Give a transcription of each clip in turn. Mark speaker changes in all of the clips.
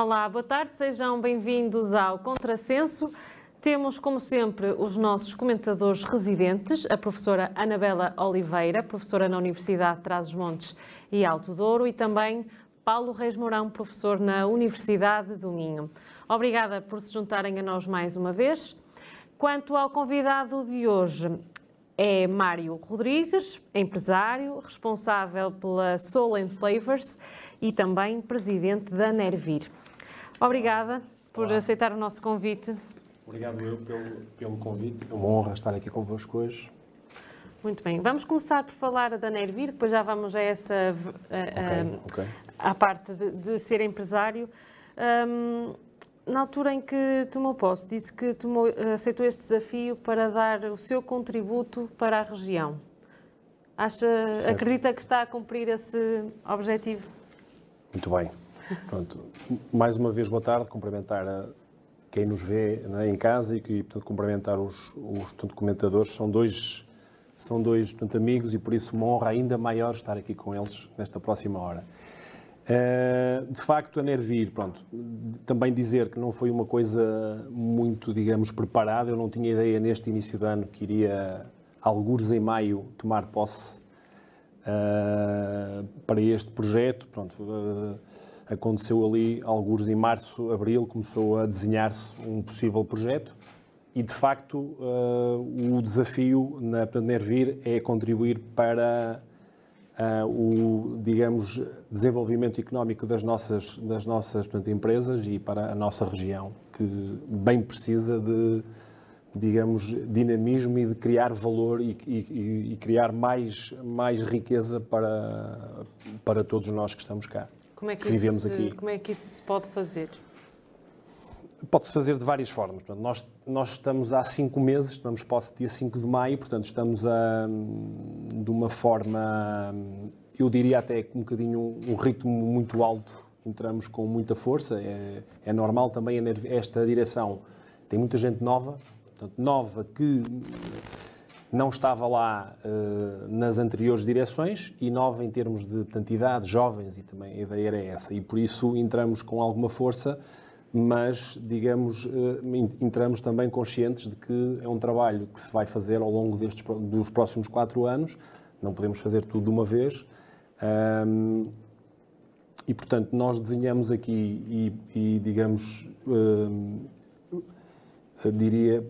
Speaker 1: Olá, boa tarde, sejam bem-vindos ao Contrassenso. Temos, como sempre, os nossos comentadores residentes, a professora Anabela Oliveira, professora na Universidade de Trás-os-Montes e Alto Douro, e também Paulo Reis Mourão, professor na Universidade do Minho. Obrigada por se juntarem a nós mais uma vez. Quanto ao convidado de hoje, é Mário Rodrigues, empresário, responsável pela Soul and Flavors e também presidente da Nervir. Obrigada por
Speaker 2: Olá.
Speaker 1: aceitar o nosso convite.
Speaker 2: Obrigado eu pelo, pelo convite. É uma honra estar aqui convosco hoje.
Speaker 1: Muito bem. Vamos começar por falar da Nervir, depois já vamos a essa a,
Speaker 2: Ok, ok.
Speaker 1: à parte de, de ser empresário. Hum, na altura em que tomou posse, disse que tomou, aceitou este desafio para dar o seu contributo para a região. Acha,
Speaker 2: Certo.
Speaker 1: acredita que está a cumprir esse objetivo?
Speaker 2: Muito bem. Pronto. Mais uma vez, boa tarde. Cumprimentar a quem nos vê né, em casa e, portanto, cumprimentar os, os portanto, comentadores. São dois, são dois portanto, amigos e, por isso, uma honra ainda maior estar aqui com eles nesta próxima hora. Eh, de facto, a Nervir, pronto, também dizer que não foi uma coisa muito, digamos, preparada. Eu não tinha ideia neste início de ano que iria, algures em maio, tomar posse eh, para este projeto. Pronto, eh, aconteceu ali, alguns em março, abril, começou a desenhar-se um possível projeto e, de facto, eh, o desafio na Nervir é contribuir para ah, o, digamos, desenvolvimento económico das nossas, das nossas portanto, empresas e para a nossa região, que bem precisa de, digamos, dinamismo e de criar valor e, e- e criar mais, mais riqueza para, para todos nós que estamos cá.
Speaker 1: Como é que,
Speaker 2: Que vivemos
Speaker 1: isso, se-
Speaker 2: aqui.
Speaker 1: Como é que isso se pode fazer?
Speaker 2: Pode-se fazer de várias formas. Nós, nós estamos há cinco meses, estamos posse dia 5 de maio, portanto, estamos a, de uma forma, eu diria até um bocadinho um, ritmo muito alto, entramos com muita força. É, é normal também esta direção. Tem muita gente nova, portanto, nova que não estava lá eh, nas anteriores direções e nova em termos de portanto, idade, jovens, e também a ideia era essa. E por isso entramos com alguma força, mas, digamos, en- entramos também conscientes de que é um trabalho que se vai fazer ao longo destes, dos próximos quatro anos, não podemos fazer tudo de uma vez. Ahm, e, portanto, nós desenhamos aqui e, e, digamos, eu diria,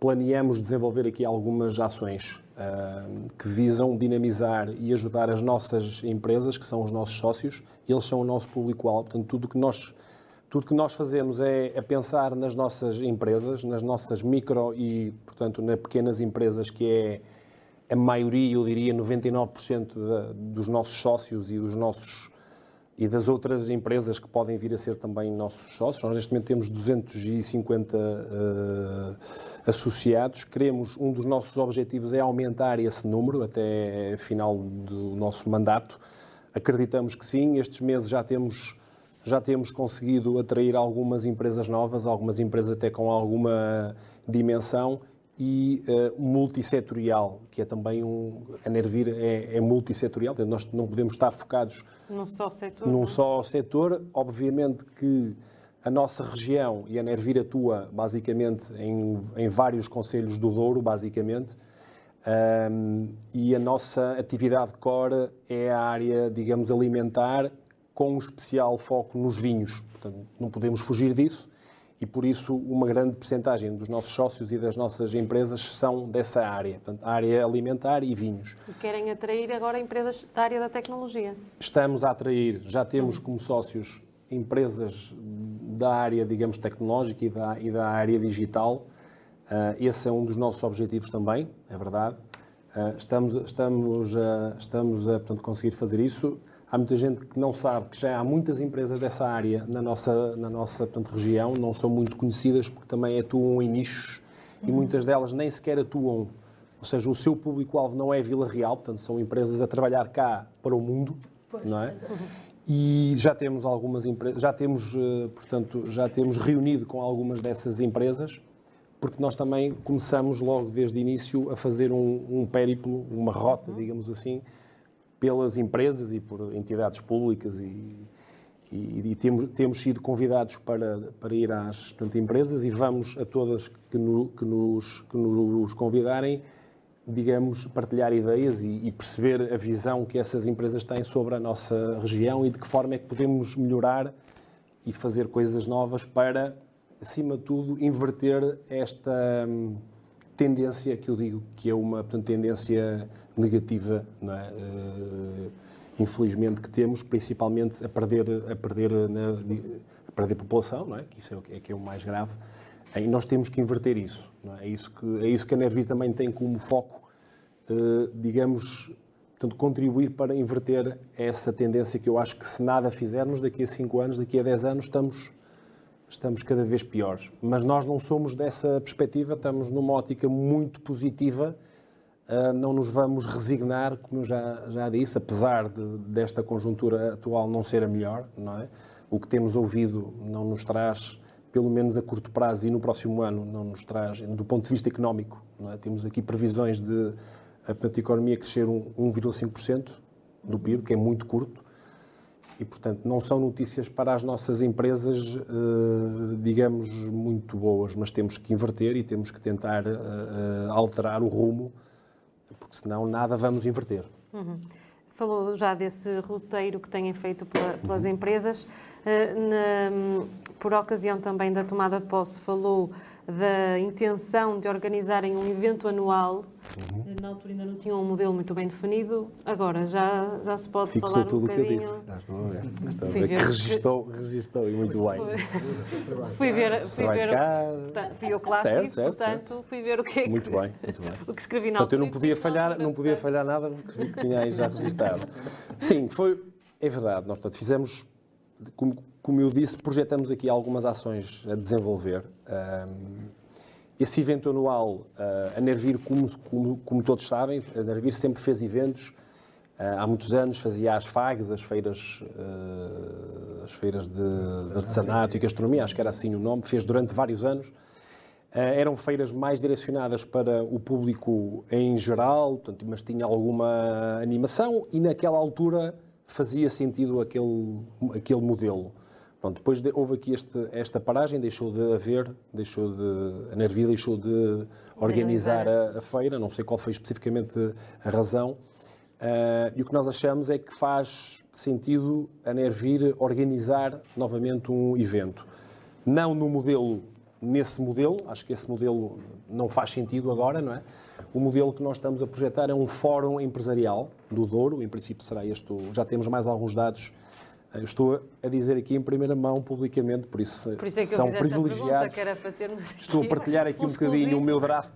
Speaker 2: planeamos desenvolver aqui algumas ações ah, que visam dinamizar e ajudar as nossas empresas, que são os nossos sócios, eles são o nosso público-alvo. Portanto, tudo que nós tudo que nós fazemos é, é pensar nas nossas empresas, nas nossas micro e, portanto, nas pequenas empresas, que é a maioria, eu diria 99% da, dos nossos sócios e dos nossos e das outras empresas que podem vir a ser também nossos sócios. Nós neste momento temos 250 eh, associados. Queremos, um dos nossos objetivos é aumentar esse número até final do nosso mandato. Acreditamos que sim. Estes meses já temos já temos conseguido atrair algumas empresas novas, algumas empresas até com alguma dimensão e eh, multissetorial, que é também um. A Nervir é, é multissetorial, portanto, nós não podemos estar focados
Speaker 1: Num só setor?
Speaker 2: num
Speaker 1: não?
Speaker 2: só setor. Obviamente que a nossa região e a Nervir atua basicamente em, em vários conselhos do Douro, basicamente, Ahm, e a nossa atividade core é a área, digamos, alimentar, com um especial foco nos vinhos. Portanto, não podemos fugir disso e, por isso, uma grande percentagem dos nossos sócios e das nossas empresas são dessa área, portanto, área alimentar e vinhos.
Speaker 1: E querem atrair agora empresas da área da tecnologia.
Speaker 2: Estamos a atrair, já temos como sócios empresas da área, digamos, tecnológica e da, e da área digital. Ah, esse é um dos nossos objetivos também, é verdade. Ah, estamos, estamos, a, estamos a portanto, conseguir fazer isso. Há muita gente que não sabe que já há muitas empresas dessa área na nossa, na nossa portanto, região, não são muito conhecidas porque também atuam em nichos e muitas delas nem sequer atuam, ou seja, o seu público-alvo não é Vila Real, portanto, são empresas a trabalhar cá para o mundo, não é? E já temos algumas empresas, já temos, eh, portanto, já temos reunido com algumas dessas empresas, porque nós também começamos logo desde o início a fazer um, um périplo, uma rota, digamos assim, pelas empresas e por entidades públicas e, e, e temos, temos sido convidados para, para ir às portanto, empresas e vamos a todas que, no, que, nos, que nos convidarem, digamos, partilhar ideias e, e, perceber a visão que essas empresas têm sobre a nossa região e de que forma é que podemos melhorar e fazer coisas novas para, acima de tudo, inverter esta hum, tendência que eu digo que é uma portanto, tendência negativa, é? Uh, infelizmente, que temos, principalmente a perder, a perder, na, a perder população, não é? que isso é, é, que é o mais grave. E nós temos que inverter isso. É? é? isso que, é isso que a Nervir também tem como foco, eh, digamos, portanto, contribuir para inverter essa tendência que eu acho que se nada fizermos, daqui a 5 anos, daqui a 10 anos, estamos, estamos cada vez piores. Mas nós não somos dessa perspectiva, estamos numa ótica muito positiva, Uh, não nos vamos resignar, como eu já, já disse, apesar de, desta conjuntura atual não ser a melhor, não é? O que temos ouvido não nos traz, pelo menos a curto prazo e no próximo ano, não nos traz, do ponto de vista económico, é? Temos aqui previsões de a, a economia crescer 1,5% do PIB, que é muito curto, e, portanto, não são notícias para as nossas empresas, uh, digamos, muito boas, mas temos que inverter e temos que tentar uh, alterar o rumo porque senão nada vamos inverter.
Speaker 1: Uhum. Falou já desse roteiro que têm feito pela, pelas uhum. empresas. Uh, na, por ocasião também da tomada de posse, falou da intenção de organizarem um evento anual. Uhum. Na altura ainda não tinha um modelo muito bem definido, agora já, já se pode
Speaker 2: Fixou
Speaker 1: falar
Speaker 2: tudo
Speaker 1: um bocadinho...
Speaker 2: o que eu disse. Estou a ver. A ver que registou, registou e muito bem.
Speaker 1: fui ver, fui ver portanto, fui eu que lá
Speaker 2: certo,
Speaker 1: estive, portanto
Speaker 2: certo.
Speaker 1: fui ver o que é que,
Speaker 2: muito bem, muito bem.
Speaker 1: o que escrevi na
Speaker 2: portanto,
Speaker 1: altura.
Speaker 2: eu não podia falhar, não podia falhar nada porque tinha aí já registado. Sim, foi, é verdade, nós portanto, fizemos, como, como eu disse, projetamos aqui algumas ações a desenvolver. Esse evento anual, uh, a Nervir, como, como, como, todos sabem, a Nervir sempre fez eventos. Uh, há muitos anos fazia as FAGs, as feiras, uh, as feiras de, de artesanato e gastronomia, acho que era assim o nome, fez durante vários anos. eram feiras mais direcionadas para o público em geral, portanto, mas tinha alguma animação e naquela altura fazia sentido aquele, aquele modelo. Pronto, depois de, houve aqui este, esta paragem, deixou de haver, deixou de, a Nervia deixou de organizar a, a, feira, não sei qual foi especificamente a razão, uh, e o que nós achamos é que faz sentido a Nervir organizar novamente um evento. Não no modelo, nesse modelo, acho que esse modelo não faz sentido agora, não é? O modelo que nós estamos a projetar é um fórum empresarial do Douro, em princípio será este, já temos mais alguns dados eu estou a dizer aqui em primeira mão, publicamente, por isso,
Speaker 1: por isso é
Speaker 2: são privilegiados. Estou a partilhar aqui um, um bocadinho o meu draft.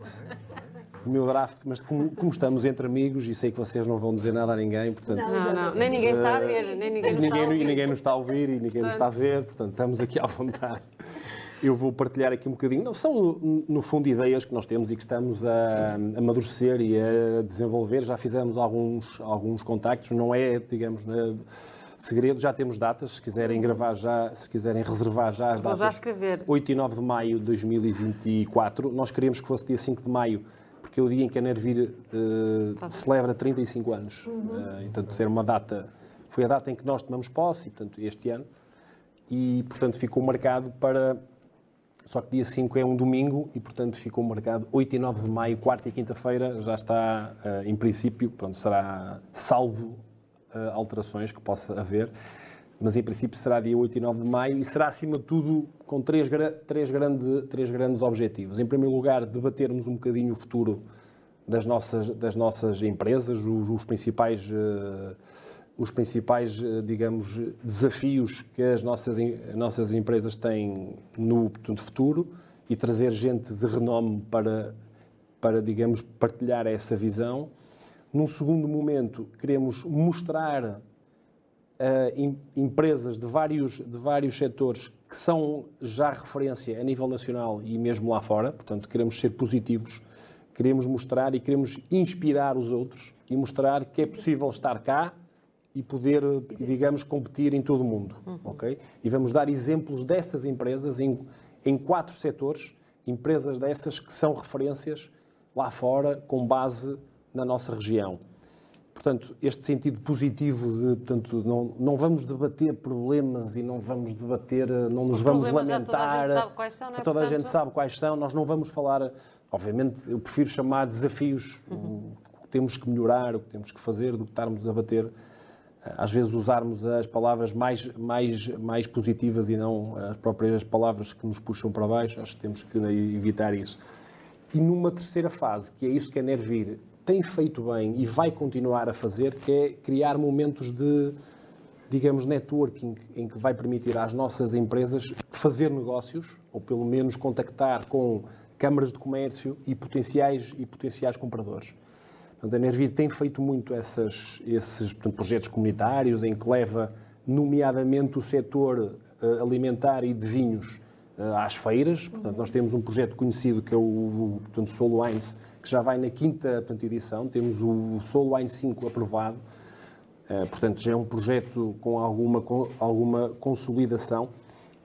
Speaker 2: O meu draft, mas como, como, estamos entre amigos e sei que vocês não vão dizer nada a ninguém, portanto.
Speaker 1: Não, não, nem ninguém está a ver, nem ninguém nos
Speaker 2: ninguém,
Speaker 1: está a ouvir.
Speaker 2: Ninguém nos está a ouvir e ninguém portanto... nos está a ver, portanto, estamos aqui à vontade. Eu vou partilhar aqui um bocadinho. Não, são, no fundo, ideias que nós temos e que estamos a, a amadurecer e a desenvolver. Já fizemos alguns, alguns contactos, não é, digamos, né, segredo, já temos datas, se quiserem gravar já, se quiserem reservar já as
Speaker 1: Vou
Speaker 2: datas.
Speaker 1: já escrever.
Speaker 2: 8 e 9 de maio de 2024. Nós queríamos que fosse dia 5 de maio, porque é o dia em que a Nervir uh, celebra 35 anos. Uhum. Uh, e, portanto, ser uma data, foi a data em que nós tomamos posse, e, portanto, este ano, e, portanto, ficou marcado para só que dia 5 é um domingo e, portanto, ficou marcado 8 e 9 de maio, quarta e quinta-feira, já está, uh, em princípio, pronto, será salvo alterações que possa haver, mas em princípio será dia 8 e 9 de maio e será, acima de tudo, com três, três, grande, três grandes objetivos. Em primeiro lugar, debatermos um bocadinho o futuro das nossas, das nossas empresas, os, os principais. Uh, os principais, eh, digamos, desafios que as nossas, as nossas empresas têm no futuro e trazer gente de renome para, para, digamos, partilhar essa visão. Num segundo momento, queremos mostrar uh, em, empresas de vários, de vários setores que são já referência a nível nacional e mesmo lá fora, portanto, queremos ser positivos, queremos mostrar e queremos inspirar os outros e mostrar que é possível estar cá e poder, digamos, competir em todo o mundo, uhum. ok? E vamos dar exemplos dessas empresas em, em quatro setores, empresas dessas que são referências lá fora com base na nossa região. portanto, este sentido positivo de, portanto, não, não vamos debater problemas e não vamos debater, não nos
Speaker 1: Os
Speaker 2: vamos lamentar.
Speaker 1: toda a gente sabe quais são, não é?
Speaker 2: Toda a gente sabe quais são, nós não vamos falar, obviamente, eu prefiro chamar desafios, o que temos que melhorar, o que temos que fazer, do que estarmos a bater, eh, às vezes usarmos as palavras mais, mais, mais positivas e não as próprias palavras que nos puxam para baixo, acho que temos que evitar isso. E numa terceira fase, que é isso que a Nervir tem feito bem e vai continuar a fazer, que é criar momentos de, digamos, networking, em que vai permitir às nossas empresas fazer negócios, ou pelo menos contactar com câmaras de comércio e potenciais, e potenciais compradores. Portanto, a Nervir tem feito muito essas, esses portanto, projetos comunitários, em que leva, nomeadamente, o setor eh, alimentar e de vinhos eh, às feiras. Portanto, nós temos um projeto conhecido que é o, portanto, Solo Wines, que já vai na quinta portanto, edição. Temos o Solo Wine 5 aprovado. Eh, portanto, já é um projeto com alguma, com alguma consolidação.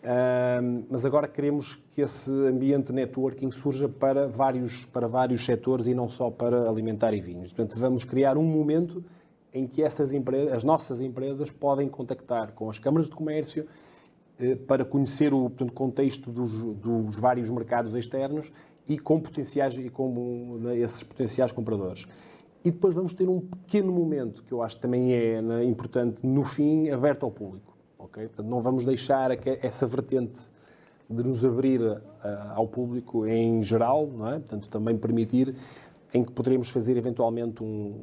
Speaker 2: Ahm, mas agora queremos que esse ambiente networking surja para vários, para vários setores e não só para alimentar e vinhos. Portanto, vamos criar um momento em que essas empresas, as nossas empresas podem contactar com as câmaras de comércio eh, para conhecer o portanto, contexto dos, dos vários mercados externos e com potenciais e com né, esses potenciais compradores. E depois vamos ter um pequeno momento que eu acho que também é né, importante no fim aberto ao público. ok? Portanto, não vamos deixar essa vertente de nos abrir ah, ao público em geral, não é? Portanto, também permitir em que poderemos fazer eventualmente um,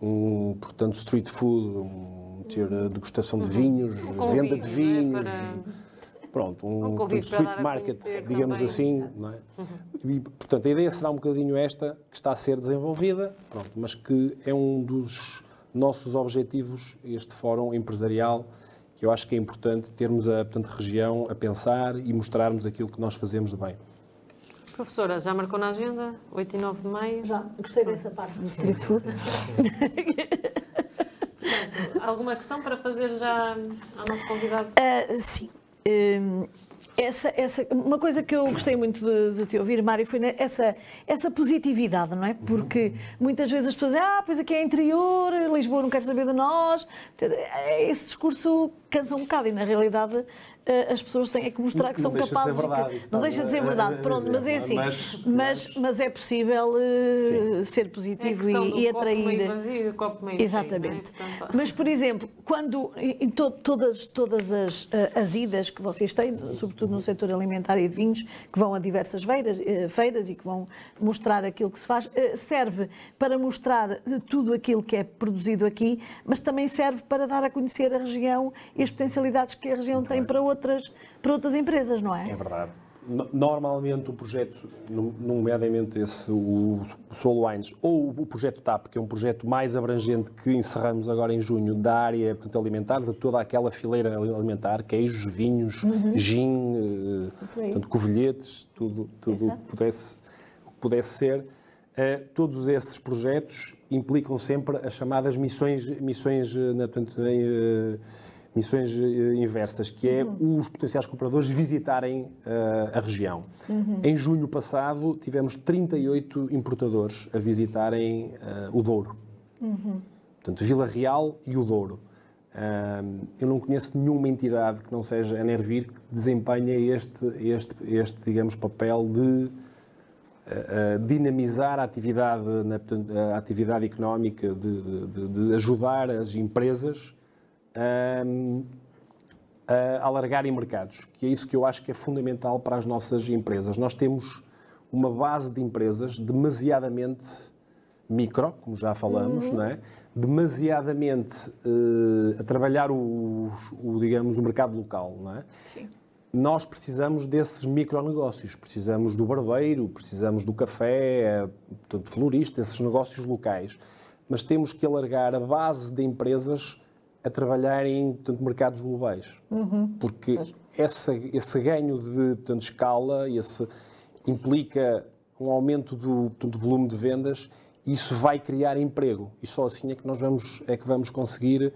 Speaker 2: um, um, portanto, street food, um, ter a degustação de vinhos,
Speaker 1: Um
Speaker 2: venda de
Speaker 1: é?
Speaker 2: vinhos,
Speaker 1: Para-
Speaker 2: pronto, um,
Speaker 1: Um
Speaker 2: portanto, street market, digamos
Speaker 1: também,
Speaker 2: assim, é? E, portanto, a ideia será um bocadinho esta, que está a ser desenvolvida, pronto, mas que é um dos nossos objetivos, este fórum empresarial, que eu acho que é importante termos a portanto, região a pensar e mostrarmos aquilo que nós fazemos de bem.
Speaker 1: Professora, já marcou na agenda? 8 e 9 de maio?
Speaker 3: Já, gostei dessa parte do street food.
Speaker 1: Alguma questão para fazer já ao nosso convidado?
Speaker 3: Ah, sim. Hum, essa, essa, uma coisa que eu gostei muito de, de te ouvir, Mário, foi essa, essa positividade, não é? Porque muitas vezes as pessoas dizem, ah, pois aqui é interior, Lisboa não quer saber de nós. Esse discurso cansa um bocado e, na realidade, eh, as pessoas têm é que mostrar que
Speaker 2: Não
Speaker 3: são
Speaker 2: de ser
Speaker 3: capazes de.
Speaker 2: verdade,
Speaker 3: que- não deixa de ser verdade,
Speaker 2: a
Speaker 3: pronto, mas é assim.
Speaker 2: mas-
Speaker 3: Mas, mas é possível eh, ser positivo
Speaker 1: É
Speaker 3: e,
Speaker 1: do
Speaker 3: e
Speaker 1: copo meio
Speaker 3: atrair.
Speaker 1: vazio e copo meio cheio,
Speaker 3: Exatamente.
Speaker 1: não é? Portanto,
Speaker 3: Mas, por exemplo, quando em to- todas, todas as, eh, as idas que vocês têm, sobretudo no setor alimentar e de vinhos, que vão a diversas feiras, eh, feiras e que vão mostrar aquilo que se faz, eh, serve para mostrar eh, tudo aquilo que é produzido aqui, mas também serve para dar a conhecer a região e as potencialidades que a região tem para outras, para outras empresas, não
Speaker 2: É
Speaker 3: é?
Speaker 2: verdade. No- Normalmente o projeto, no- nomeadamente esse, o Solo Wines, ou o projeto TAP, que é um projeto mais abrangente que encerramos agora em junho, da área portanto, alimentar, de toda aquela fileira alimentar, queijos, vinhos, gin, eh, portanto, covilhetes, tudo, tudo o que pudesse, pudesse ser. Eh, todos esses projetos implicam sempre as chamadas missões, missões, eh, portanto, eh, missões eh, inversas, que é os potenciais compradores visitarem eh, a região. Em junho passado, tivemos 38 importadores a visitarem eh, o Douro. Portanto, Vila Real e o Douro. Ahm, eu não conheço nenhuma entidade que não seja a Nervir que desempenhe este, este, este digamos, papel de dinamizar a atividade, na, a atividade económica, de, de- de ajudar as empresas ahm, a alargarem mercados, que é isso que eu acho que é fundamental para as nossas empresas. Nós temos uma base de empresas demasiadamente micro, como já falamos, não é? demasiadamente eh, a trabalhar o, o, digamos, o mercado local. Não é?
Speaker 3: Sim.
Speaker 2: Nós precisamos desses micronegócios, precisamos do barbeiro, precisamos do café, eh, portanto, florista, esses negócios locais. Mas temos que alargar a base de empresas a trabalhar em portanto, mercados globais. Porque essa, esse ganho de portanto, escala, esse, implica um aumento do, portanto, volume de vendas, isso vai criar emprego. E só assim é que nós vamos, é que vamos conseguir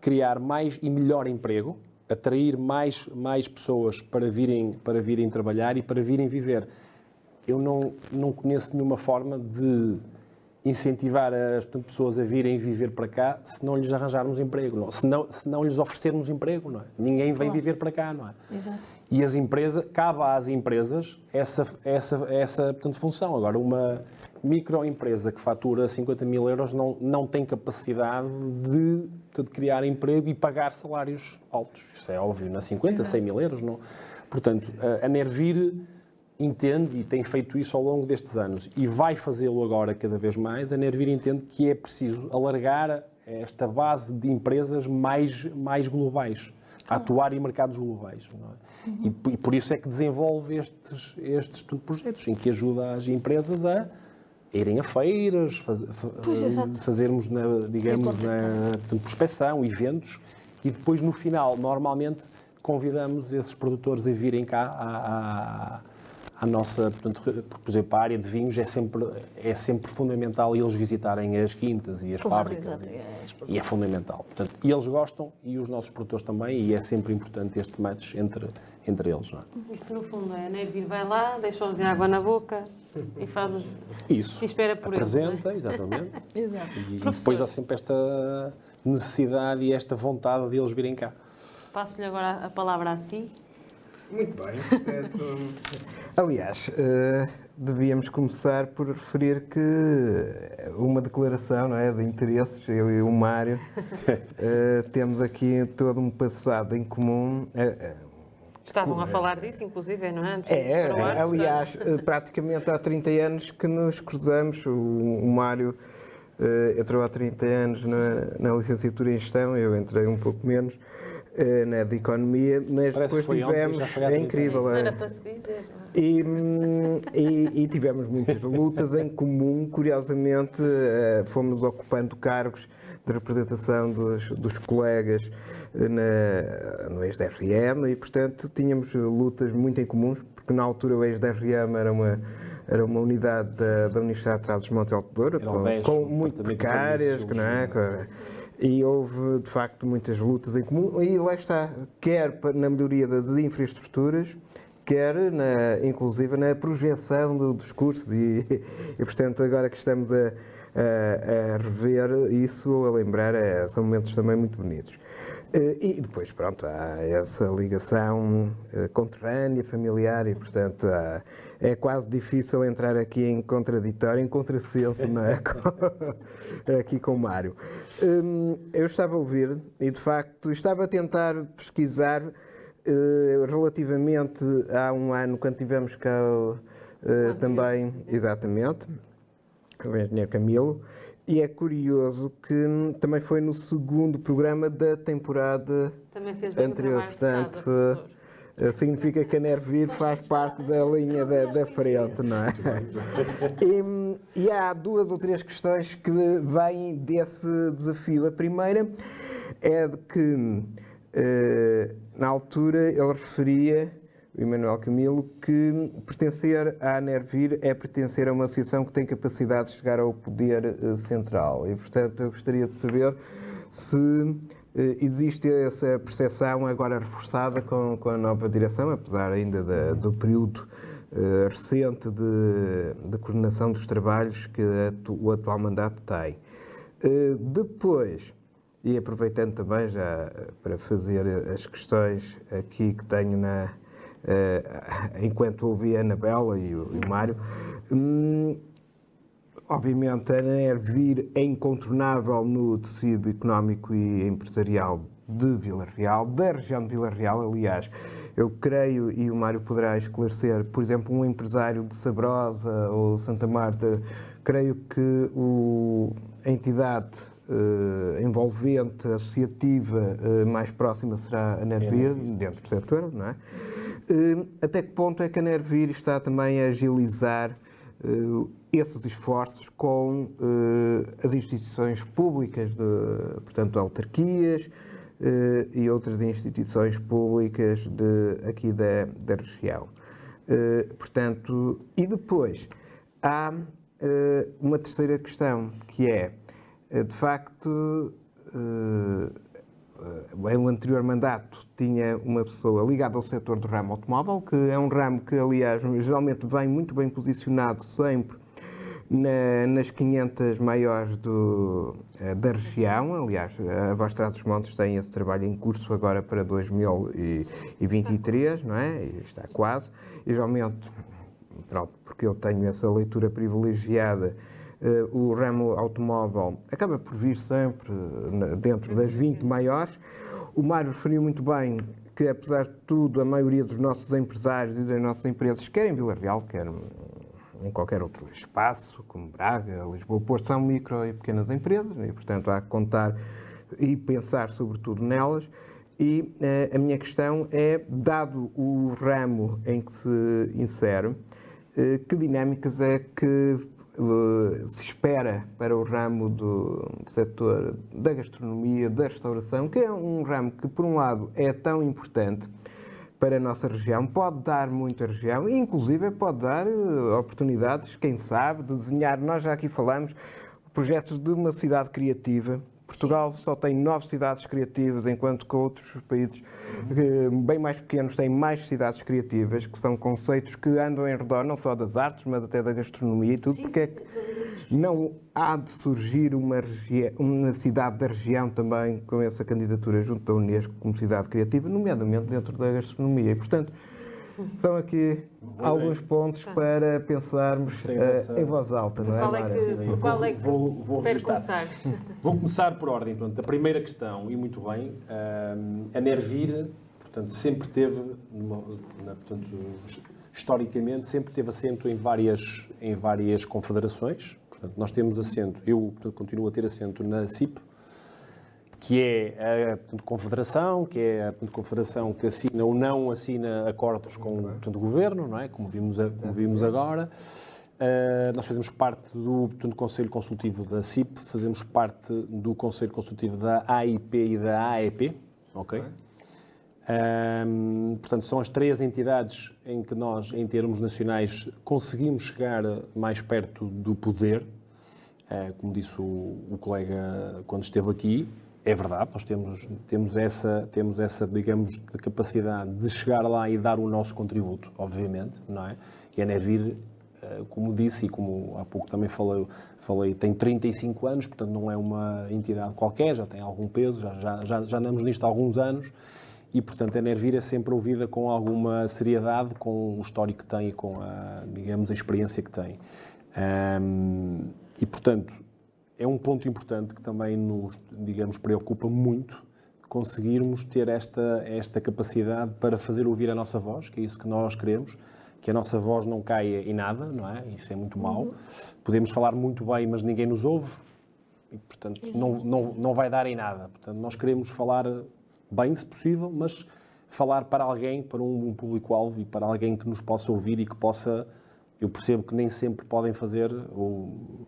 Speaker 2: criar mais e melhor emprego, atrair mais, mais pessoas para virem, para virem trabalhar e para virem viver. Eu não, não conheço nenhuma forma de incentivar as portanto, pessoas a virem viver para cá se não lhes arranjarmos emprego, não? Se, não, se não lhes oferecermos emprego. Não é? Ninguém vem viver para cá, não é?
Speaker 3: Exato.
Speaker 2: E as empresas, cabe às empresas essa, essa, essa portanto, função. Agora, uma microempresa que fatura 50 mil euros não, não tem capacidade de, de criar emprego e pagar salários altos. Isso é óbvio, na 50, 100 mil euros. Não. Portanto, a Nervir entende e tem feito isso ao longo destes anos e vai fazê-lo agora cada vez mais. A Nervir entende que é preciso alargar esta base de empresas mais, mais globais, a atuar em mercados globais. É? Uhum. E, e, por isso é que desenvolve estes, estes projetos em que ajuda as empresas a irem a feiras, faz, pois, fazermos, na, digamos, na portanto, prospecção, eventos, e depois no final, normalmente, convidamos esses produtores a virem cá à nossa, portanto, por exemplo, a área de vinhos é sempre, é sempre fundamental eles visitarem as quintas e as claro, fábricas. E, e, é fundamental. Portanto, e eles gostam e os nossos produtores também, e é sempre importante este match entre, entre eles. Não
Speaker 1: é? Isto, no fundo, é, né? Vir vai lá, deixa-os de água na boca e faz
Speaker 2: Isso.
Speaker 1: E espera por
Speaker 2: Apresenta,
Speaker 1: eles.
Speaker 2: Apresenta, é? exatamente. Exato. E, e, depois há sempre esta necessidade e esta vontade de eles virem cá.
Speaker 1: Passo-lhe agora a palavra a si.
Speaker 4: Muito bem. Aliás, uh, devíamos começar por referir que uma declaração não é, de interesses, eu e o Mário, uh, temos aqui todo um passado em comum. Uh,
Speaker 1: Estavam a falar disso, inclusive, não é?
Speaker 4: Antes é, ar, aliás, praticamente há 30 anos que nos cruzamos. O, o Mário uh, entrou há 30 anos na, na, licenciatura em gestão, eu entrei um pouco menos uh, na de economia, mas Parece depois tivemos.
Speaker 1: é
Speaker 4: incrível.
Speaker 1: Isso não era para se dizer.
Speaker 4: E, e, e, tivemos muitas lutas em comum, curiosamente, uh, fomos ocupando cargos de representação dos, dos colegas na, no ex-DRM e, portanto, tínhamos lutas muito em comuns, porque na altura o ex-DRM era uma, era uma unidade da, da Universidade de Trás-os-Montes Alto Douro, com, com muito precárias, não é? E houve, de facto, muitas lutas em comum. E lá está, quer na melhoria das infraestruturas, quer, na, inclusive, na projeção do, dos cursos. E, e, portanto, agora que estamos a, a, a rever isso, a lembrar, é, são momentos também muito bonitos. Eh, e depois, pronto, há essa ligação eh, conterrânea, familiar e, portanto, há, é quase difícil entrar aqui em contraditório, em contrassenso, é? aqui com o Mário. Hum, eu estava a ouvir e, de facto, estava a tentar pesquisar eh, relativamente há um ano, quando tivemos cá também, exatamente, o engenheiro Camilo, e é curioso que também foi no segundo programa da temporada anterior. Portanto, eh, significa que a Nervir faz parte da linha da, da frente, não é? E, e, há duas ou três questões que vêm desse desafio. A primeira é de que, eh, na altura, ele referia Emanuel Camilo, que pertencer à Nervir é pertencer a uma associação que tem capacidade de chegar ao poder uh, central. E, portanto, eu gostaria de saber se uh, existe essa percepção agora reforçada com, com a nova direção, apesar ainda da, do período uh, recente de, de, coordenação dos trabalhos que o atual mandato tem. depois, e aproveitando também já para fazer as questões aqui que tenho na, eh, enquanto ouvi a Anabela e o, e o Mário. Hum, obviamente, a Nervir é incontornável no tecido económico e empresarial de Vila Real, da região de Vila Real, aliás. Eu creio, e o Mário poderá esclarecer, por exemplo, um empresário de Sabrosa ou Santa Marta, creio que o, a entidade uh, envolvente, associativa, uh, mais próxima será a Nervir, dentro do setor, não é? Uh, até que ponto é que a Nervir está também a agilizar esses esforços com as instituições públicas, de, portanto, autarquias e outras instituições públicas de, aqui da, da região. portanto, e depois há uma terceira questão, que é eh, de facto, eh, eh, em um anterior mandato tinha uma pessoa ligada ao setor do ramo automóvel, que é um ramo que, aliás, geralmente vem muito bem posicionado sempre na, nas 500 maiores do, eh, da região. Aliás, a Voz dos Montes tem esse trabalho em curso agora para 2023, não é? Está quase. E geralmente, pronto, porque eu tenho essa leitura privilegiada, o ramo automóvel acaba por vir sempre dentro das 20 maiores. O Mário referiu muito bem que, apesar de tudo, a maioria dos nossos empresários e das nossas empresas, quer em Vila Real, quer em qualquer outro espaço, como Braga, Lisboa, Porto, são micro e pequenas empresas e, portanto, há que contar e pensar sobretudo nelas. E eh, a minha questão é, dado o ramo em que se insere, eh, que dinâmicas é que eh, se espera para o ramo do setor da gastronomia, da restauração, que é um ramo que, por um lado, é tão importante, para a nossa região, pode dar muito à região e, inclusive, pode dar uh, oportunidades, quem sabe, de desenhar. Nós já aqui falamos projetos de uma cidade criativa. Portugal só tem nove cidades criativas, enquanto que outros países uhum. bem mais pequenos têm mais cidades criativas, que são conceitos que andam em redor não só das artes, mas até da gastronomia e tudo, Sim. porque é que não há de surgir uma, uma, cidade da região também com essa candidatura junto da Unesco como cidade criativa, nomeadamente dentro da gastronomia. E, portanto, são aqui alguns pontos para pensarmos uh, em voz alta, não é?
Speaker 1: Qual é que, qual é que vou, vou, vou começar?
Speaker 2: Vou começar por ordem. Pronto, a primeira questão, e muito bem, uh, a Nervir, portanto, sempre teve, numa, na, portanto, historicamente, sempre teve assento em várias, em várias confederações, Portanto, nós temos assento, eu portanto, continuo a ter assento na CIP, que é a confederação, que é a confederação que assina ou não assina acordos com o governo, não é? como, vimos, como vimos agora. Uh, nós fazemos parte do portanto, Conselho Consultivo da CIP, fazemos parte do Conselho Consultivo da AIP e da AEP, ok? Um, portanto, são as três entidades em que nós, em termos nacionais, conseguimos chegar mais perto do poder. Uh, como disse o, o, colega quando esteve aqui, é verdade, nós temos, temos, essa, temos essa, digamos, capacidade de chegar lá e dar o nosso contributo, obviamente, não é? E a Nervir, uh, como disse e como há pouco também falei, falei, tem 35 anos, portanto não é uma entidade qualquer, já tem algum peso, já, já, já, já andamos nisto há alguns anos e, portanto, a Nervir é sempre ouvida com alguma seriedade, com o histórico que tem e com a, digamos, a experiência que tem. Um, e, portanto, é um ponto importante que também nos, digamos, preocupa muito conseguirmos ter esta, esta capacidade para fazer ouvir a nossa voz, que é isso que nós queremos, que a nossa voz não caia em nada, não é? Isso é muito mau. Uhum. Podemos falar muito bem, mas ninguém nos ouve, e, portanto, não, não, não vai dar em nada. Portanto, nós queremos falar bem, se possível, mas falar para alguém, para um, público-alvo e para alguém que nos possa ouvir e que possa. Eu percebo que nem sempre podem fazer ou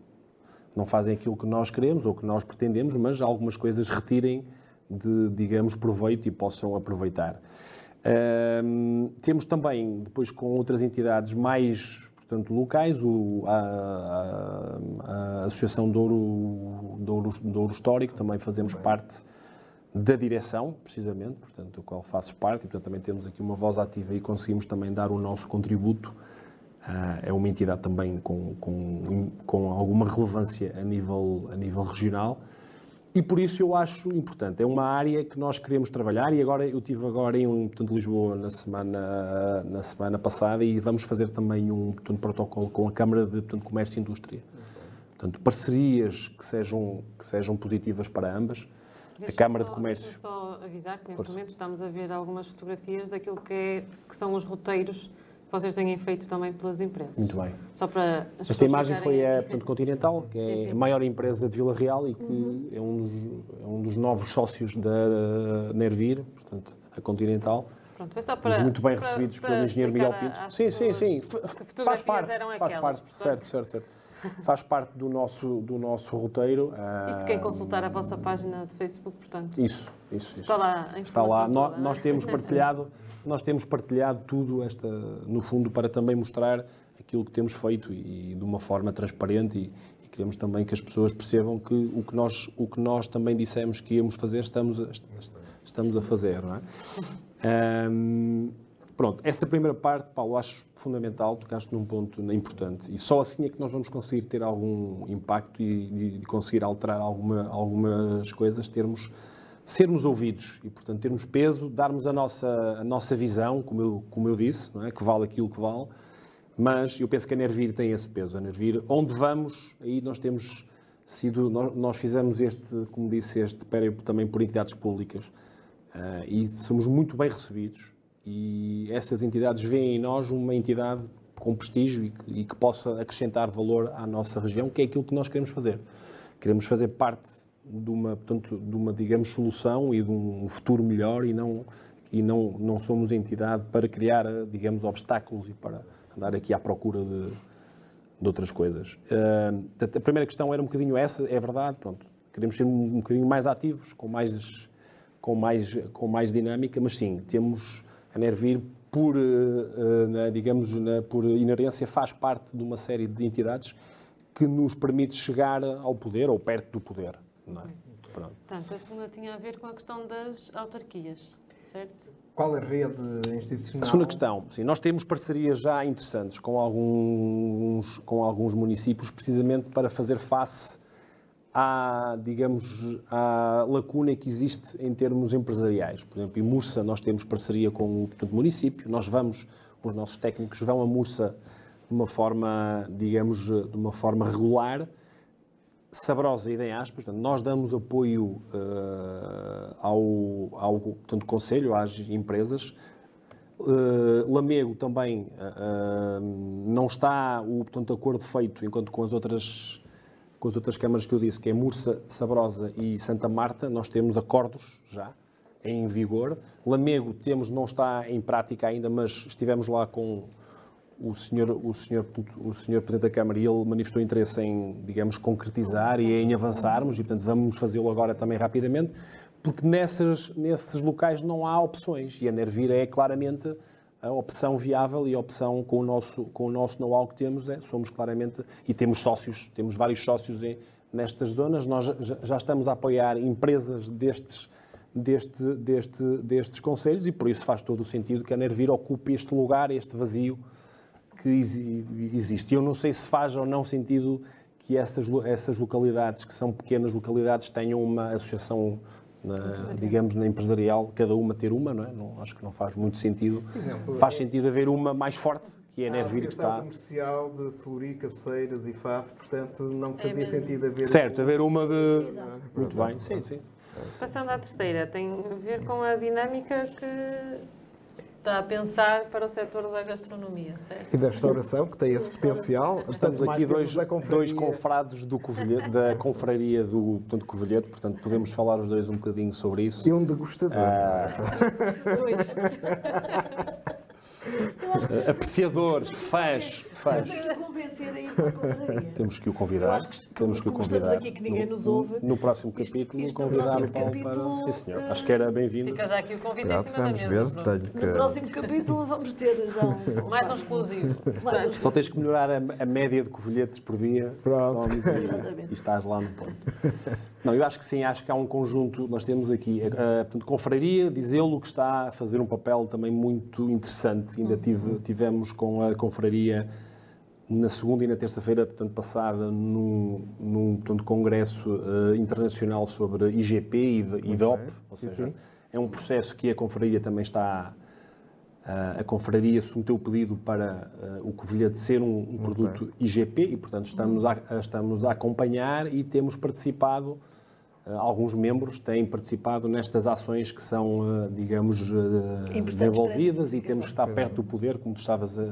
Speaker 2: não fazem aquilo que nós queremos ou que nós pretendemos, mas algumas coisas retirem de, digamos, proveito e possam aproveitar. Temos também, depois com outras entidades mais portanto, locais, o, a, a, a, Associação Douro, Douro, Douro Histórico, também fazemos parte da direção, precisamente, portanto, do qual faço parte, e portanto também temos aqui uma voz ativa e conseguimos também dar o nosso contributo. Uh, é uma entidade também com, com, com alguma relevância a nível, a nível regional e por isso eu acho importante. É uma área que nós queremos trabalhar e agora eu tive agora em portanto, Lisboa na semana, na semana passada e vamos fazer também um portanto, protocolo com a Câmara de portanto, Comércio e Indústria. Portanto, parcerias que sejam, que sejam positivas para ambas a Câmara
Speaker 1: só,
Speaker 2: de Comércio.
Speaker 1: só avisar que neste Força. momento estamos a ver algumas fotografias daquilo que, é, que são os roteiros vocês têm feito também pelas empresas.
Speaker 2: Muito bem.
Speaker 1: Só para
Speaker 2: Esta imagem foi a Continental, que é sim, sim. a maior empresa de Vila Real e que uhum. é, um dos, é, um dos, novos sócios da Nervir, portanto, a Continental.
Speaker 1: Pronto, foi só para,
Speaker 2: muito bem recebidos para, pelo engenheiro Miguel Pinto. Sim, sim, sim. Faz parte, faz parte, certo, certo, certo faz parte do nosso, do nosso roteiro.
Speaker 1: Isto quem consultar a vossa página de Facebook, portanto.
Speaker 2: Isso, isso.
Speaker 1: Está
Speaker 2: isso.
Speaker 1: lá
Speaker 2: Está lá. Nós, é? nós temos partilhado, nós temos partilhado tudo esta, no fundo, para também mostrar aquilo que temos feito e, de uma forma transparente e, e queremos também que as pessoas percebam que o que nós, o que nós também dissemos que íamos fazer, estamos a, estamos a fazer, não é? Um, Pronto, essa primeira parte, Paulo, acho fundamental, tocaste num ponto importante. E só assim é que nós vamos conseguir ter algum impacto e, conseguir alterar alguma, algumas coisas, termos, sermos ouvidos e, portanto, termos peso, darmos a nossa, a nossa visão, como eu, como eu disse, é? que vale aquilo que vale, mas eu penso que a Nervir tem esse peso. A Nervir, onde vamos, aí nós temos sido, nós, nós fizemos este, como disse, este também por entidades públicas uh, e somos muito bem recebidos e essas entidades veem em nós uma entidade com prestígio e que, e que, possa acrescentar valor à nossa região, que é aquilo que nós queremos fazer. Queremos fazer parte de uma, portanto, de uma digamos, solução e de um futuro melhor e não e não não somos entidade para criar, digamos, obstáculos e para andar aqui à procura de, de outras coisas. Uh, a primeira questão era um bocadinho essa, é verdade, pronto. Queremos ser um, um bocadinho mais ativos, com mais com mais com mais dinâmica, mas sim, temos a Nervir, por, uh, digamos, na, por inerência, faz parte de uma série de entidades que nos permite chegar ao poder ou perto do poder. Não é?
Speaker 1: Pronto. Portanto, a segunda tinha a ver com a questão das autarquias, certo?
Speaker 4: Qual é a rede institucional?
Speaker 2: A segunda questão, sim, nós temos parcerias já interessantes com alguns, com alguns municípios, precisamente para fazer face à, digamos, à lacuna que existe em termos empresariais. Por exemplo, em Mursa nós temos parceria com o portanto, município, nós vamos, os nossos técnicos vão a Mursa de uma forma, digamos, de uma forma regular, sabrosa e em aspas, portanto, nós damos apoio uh, ao, ao portanto, Conselho, às empresas, Uh, Lamego também uh, não está o portanto, acordo feito, enquanto com as outras com as outras câmaras que eu disse, que é Mursa, Sabrosa e Santa Marta, nós temos acordos já em vigor. Lamego temos, não está em prática ainda, mas estivemos lá com o senhor, o senhor, o senhor Presidente da Câmara e ele manifestou interesse em, digamos, concretizar e em avançarmos e, portanto, vamos fazê-lo agora também rapidamente, porque nessas, nesses locais não há opções e a Nervira é claramente a opção viável e a opção com o nosso, com o nosso know-how que temos, é, somos claramente, e temos sócios, temos vários sócios em, nestas zonas, nós já, já, estamos a apoiar empresas destes, deste, deste, destes conselhos e por isso faz todo o sentido que a Nervir ocupe este lugar, este vazio que existe. Eu não sei se faz ou não sentido que essas, essas localidades, que são pequenas localidades, tenham uma associação na, digamos, na empresarial, cada uma ter uma, não é? Não, acho que não faz muito sentido. Exemplo, faz é... sentido haver uma mais forte, que é a Nervir, que está...
Speaker 4: comercial de Celuri, Cabeceiras e FAF, portanto não é fazia é sentido haver...
Speaker 2: Certo, haver uma de... Exato. Muito bem, sim, sim.
Speaker 1: Passando à terceira, tem a ver com a dinâmica que está a pensar para o setor da gastronomia, certo?
Speaker 4: E da restauração, que tem esse potencial.
Speaker 2: Estamos aqui dois, dois confrados do Covilhete, da confraria do portanto, Covilhete, portanto podemos falar os dois um bocadinho sobre isso.
Speaker 4: E um degustador. Ah.
Speaker 1: dois.
Speaker 2: Apreciadores, fãs, fãs. Temos que o convidar. Que, temos que o convidar.
Speaker 3: aqui que ninguém nos ouve.
Speaker 2: No, no próximo capítulo, isto, convidar o Paulo para. Sim, senhor. Uh, Acho que era bem-vindo.
Speaker 1: Fica já aqui o convite Pronto, em
Speaker 4: vamos ver.
Speaker 3: Que... No próximo capítulo vamos ter já
Speaker 1: um... mais um exclusivo.
Speaker 2: Só tens que melhorar a, a média de covilhetes por dia. Pronto. E, e estás lá no ponto. Não, eu acho que sim, acho que há um conjunto, nós temos aqui, a, a, portanto, Confraria, dizê-lo, que está a fazer um papel também muito interessante. Ainda tive, tivemos com a Confraria na segunda e na terça-feira, portanto, passada, num, num portanto, congresso uh, internacional sobre IGP e, de, e DOP, ou seja, sim. é um processo que a Confraria também está Uh, a confraria submeteu o pedido para uh, o Covilhã de ser um, um produto IGP e, portanto, estamos a, estamos a acompanhar e temos participado alguns membros têm participado nestas ações que são, eh, digamos, eh, desenvolvidas e temos que estar perto do poder, como tu estavas a,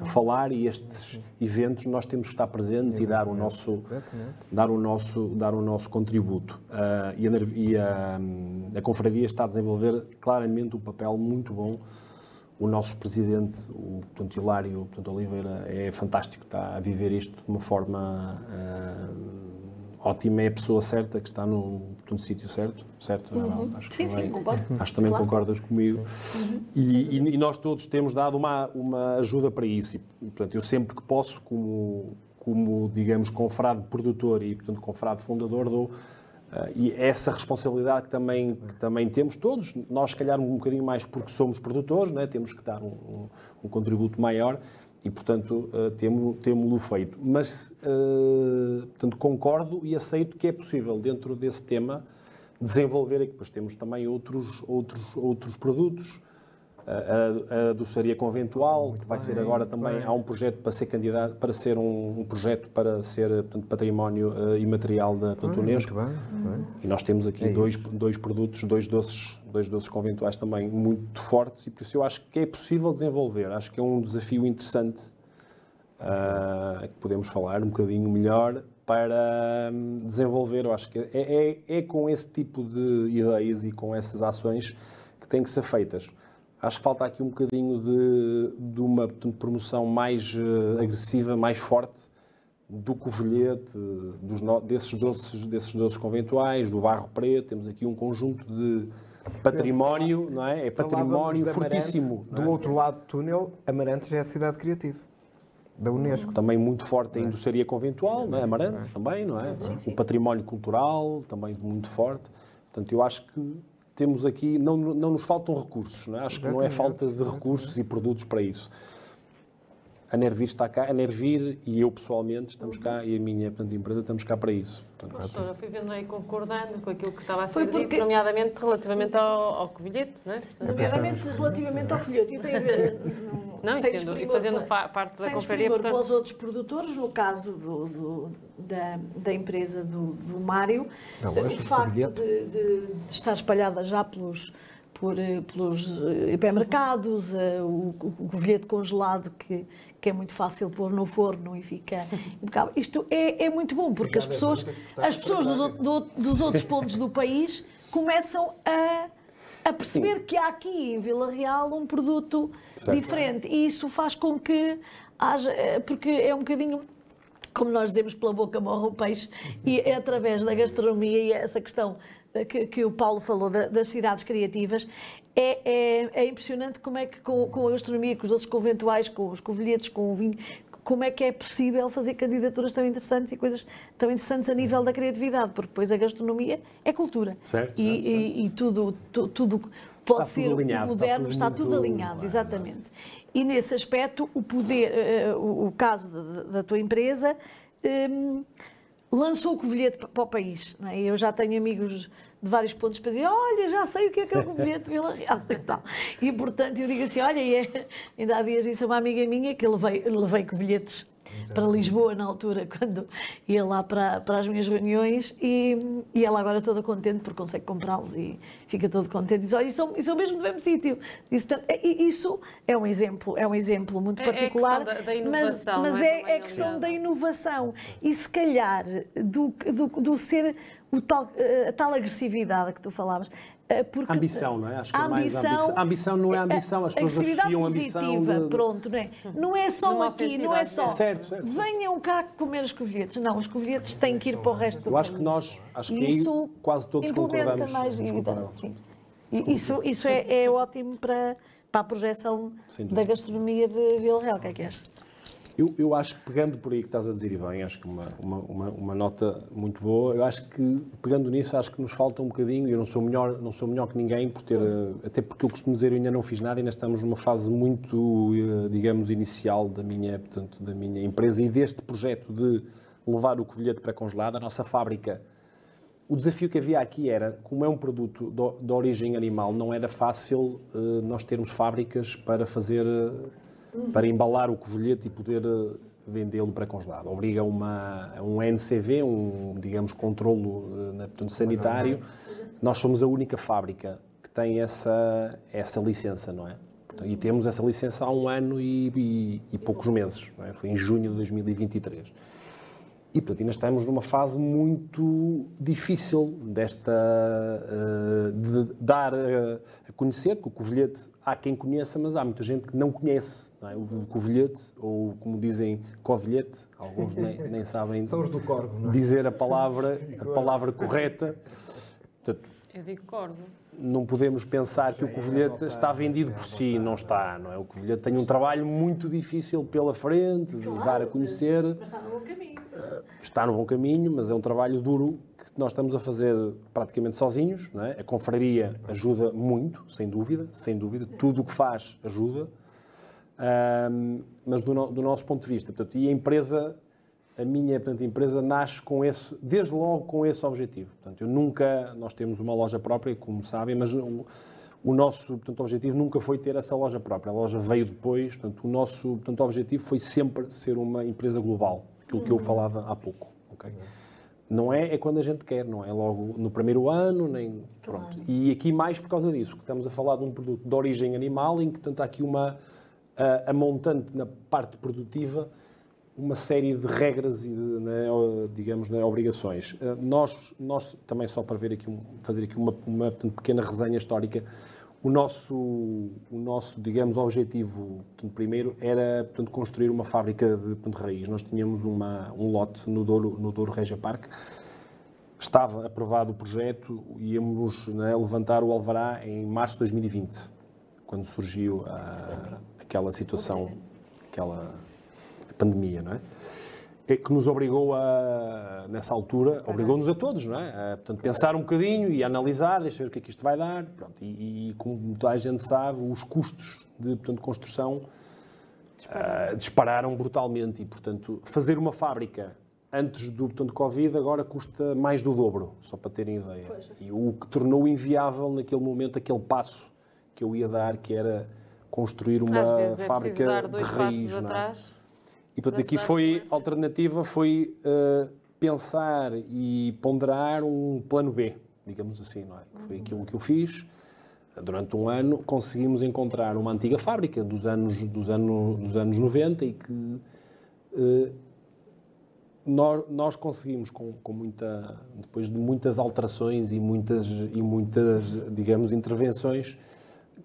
Speaker 2: a falar, e estes eventos nós temos que estar presentes e dar o nosso, dar o nosso, dar o nosso contributo. e, a, a, a Confraria está a desenvolver claramente um papel muito bom. O nosso presidente, o portanto, Hilário portanto, Oliveira, é fantástico, está a viver isto de uma forma uh, ótima é a pessoa certa que está no, no sítio certo, certo?
Speaker 3: Uhum. Acho, sim, também, sim, concordo.
Speaker 2: acho que também claro. concordas comigo. Uhum. E, e, e, nós todos temos dado uma, uma ajuda para isso. E, portanto, eu sempre que posso, como, como digamos, confrade produtor e, portanto, confrade fundador, dou Uh, e essa responsabilidade que também, que também temos todos, nós, se calhar, um bocadinho mais porque somos produtores, né? temos que dar um, um, um contributo maior e, portanto, uh, temos-lo feito. Mas, uh, portanto, concordo e aceito que é possível, dentro desse tema, desenvolver, e depois temos também outros, outros, outros produtos, a, a doçaria conventual, que vai bem, ser agora também, bem. há um projeto para ser candidato, para ser um, um projeto para ser portanto, património uh, imaterial da portanto, Unesco. Bem, e nós temos aqui é dois, dois produtos, dois doces, dois doces conventuais também muito fortes e por isso eu acho que é possível desenvolver. Acho que é um desafio interessante uh, que podemos falar um bocadinho melhor para um, desenvolver. Eu acho que é, é, é com esse tipo de ideias e com essas ações que têm que ser feitas. Acho que falta aqui um bocadinho de, de uma portanto, promoção mais uh, agressiva, mais forte do covilhete, dos, desses, doces, desses doces conventuais, do barro preto. Temos aqui um conjunto de património, não é? É património fortíssimo.
Speaker 4: É? Do outro lado do túnel, Amarante já é a cidade criativa da Unesco.
Speaker 2: Também muito forte a é? indústria conventual, não é? Amarante também, não é? O património cultural também muito forte. Portanto, eu acho que temos aqui, não, não nos faltam recursos, não é? acho que não é falta de recursos e produtos para isso. A Nervir está cá, a Nervir e eu pessoalmente estamos cá e a minha portanto, empresa estamos cá para isso.
Speaker 1: Portanto, Professora, fui vendo aí concordando com aquilo que estava a ser porque... dito, nomeadamente relativamente ao, ao covilhete, não é?
Speaker 3: Nomeadamente relativamente ao covilhete. E tem a ver,
Speaker 1: não, e, sendo, e fazendo parte da conferência.
Speaker 3: Portanto... para os outros produtores, no caso do, do, da, da empresa do, do Mário, não, o facto de, de, de estar espalhada já pelos por, eh, pelos eh, hipermercados, eh, o, o covilhete congelado que, que é muito fácil pôr no forno e fica impecável. Isto é, é muito bom, porque as pessoas, as pessoas dos, do, dos outros pontos do país começam a, a perceber Sim. que há aqui em Vila Real um produto certo. diferente. E isso faz com que haja. Porque é um bocadinho como nós dizemos, pela boca morre o peixe, e é através da gastronomia e essa questão que, que o Paulo falou da, das cidades criativas, é, é, é, impressionante como é que com, com a gastronomia, com os outros conventuais, com os covilhetes, com o vinho, como é que é possível fazer candidaturas tão interessantes e coisas tão interessantes a nível da criatividade, porque depois a gastronomia é cultura.
Speaker 2: Certo,
Speaker 3: e, certo,
Speaker 2: e,
Speaker 3: e tudo, tu, tudo pode está ser alinhado, moderno, está tudo, está tudo alinhado, exatamente. E nesse aspecto, o poder, uh, o, o, caso da, da tua empresa. Um, lançou o covilhete para o país. É? Eu já tenho amigos de vários pontos para dizer, olha, já sei o que é que é o covilhete de Vila Real e tal. E, portanto, eu digo assim, olha, é, ainda há dias disse a uma amiga minha que levei, levei covilhetes para Lisboa na altura, quando ia lá para, para as minhas reuniões e, e ela agora toda contente porque consegue comprá-los e fica todo contente. Diz, olha, isso, isso é o mesmo do mesmo sítio. É, isso é um exemplo, é um exemplo muito particular,
Speaker 1: é, é da, inovação,
Speaker 3: mas, mas é, é, a questão da inovação e se calhar do, do, do ser o tal, a tal agressividade que tu falavas,
Speaker 2: é porque ambição, não é? Acho que a é ambição, mais ambição. Ambição não é ambição, as pessoas associam ambição. De...
Speaker 3: pronto, não é? Não é só aqui, não é só.
Speaker 2: Certo, certo,
Speaker 3: Venham cá comer os covilhetes. Não, os covilhetes têm que ir para o resto do
Speaker 2: Eu acho que nós, acho que isso quase todos concordamos.
Speaker 3: mais sim. Isso, isso é, é ótimo para, para a projeção da gastronomia de Vila Real. O que é que és?
Speaker 2: Eu, eu acho que, pegando por aí que estás a dizer, e bem, acho que uma, uma, uma, uma, nota muito boa, eu acho que, pegando nisso, acho que nos falta um bocadinho, eu não sou melhor, não sou melhor que ninguém, por ter, eh, até porque eu costumo dizer, eu ainda não fiz nada, ainda estamos numa fase muito, eh, digamos, inicial da minha, portanto, da minha empresa e deste projeto de levar o covilhete para congelado, a nossa fábrica. O desafio que havia aqui era, como é um produto de, origem animal, não era fácil uh, nós termos fábricas para fazer para embalar o covilhete e poder eh, vendê-lo para congelado. Obriga uma, um NCV, um, digamos, controlo eh, portanto, sanitário. Nós somos a única fábrica que tem essa, essa licença, não é? E temos essa licença há um ano e, e, e poucos meses, é? Foi em junho de 2023. E, portanto, ainda estamos numa fase muito difícil desta, uh, de dar a conhecer, que o covilhete há quem conheça, mas há muita gente que não conhece é? o covilhete, ou como dizem, covilhete, alguns nem, nem sabem
Speaker 4: São os do corvo,
Speaker 2: dizer a palavra, a palavra correta.
Speaker 1: Portanto, Eu digo corvo.
Speaker 2: não podemos pensar que o covilhete está vendido por si, não está, não é? O covilhete tem um trabalho muito difícil pela frente, de dar a conhecer,
Speaker 3: Mas está no bom caminho.
Speaker 2: está no bom caminho, mas é um trabalho duro que nós estamos a fazer praticamente sozinhos, não é? A confraria ajuda muito, sem dúvida, sem dúvida, tudo o que faz ajuda, Ahm, mas do, no- do nosso ponto de vista, portanto, e a empresa, a minha portanto, a empresa nasce com esse, desde logo com esse objetivo. Portanto, eu nunca, nós temos uma loja própria, como sabem, mas o, o nosso portanto, objetivo nunca foi ter essa loja própria. A loja veio depois, portanto, o nosso portanto, objetivo foi sempre ser uma empresa global, aquilo que eu falava há pouco. ok? Não é, é quando a gente quer, não é logo no primeiro ano, nem. Pronto. E aqui mais por causa disso, que estamos a falar de um produto de origem animal, em que portanto, há aqui uma. A, a montante na parte produtiva, uma série de regras e, de, né, digamos, né, obrigações. Eh, Nós, nós, também só para ver aqui um- fazer aqui uma, uma pequena resenha histórica, o nosso, o nosso digamos, objetivo, portanto, primeiro, era portanto, construir uma fábrica de portanto, raiz. Nós tínhamos uma, um lote no Douro, no Douro Regia Parque, estava aprovado o projeto, íamos né, levantar o alvará em março de 2020, quando surgiu a- aquela situação, aquela pandemia, não é? Que nos obrigou a, nessa altura, obrigou-nos a todos, não é? A, portanto, pensar um bocadinho e analisar, deixa ver o que é que isto vai dar. Pronto, e, e como toda a gente sabe, os custos de portanto, construção ah, dispararam brutalmente e, portanto, fazer uma fábrica antes do portanto, Covid agora custa mais do dobro, só para terem ideia. E o que tornou inviável naquele momento aquele passo que eu ia dar, que era construir uma
Speaker 1: é
Speaker 2: fábrica de raiz. não é?
Speaker 1: atrás.
Speaker 2: E portanto, aqui foi, a alternativa foi uh, pensar e ponderar um plano B, digamos assim, não é? Que Foi aquilo que eu fiz. Durante um ano conseguimos encontrar uma antiga fábrica dos anos, dos ano, dos anos 90 e que uh, nós, nós conseguimos, com, com muita, depois de muitas alterações e muitas, e muitas, digamos, intervenções,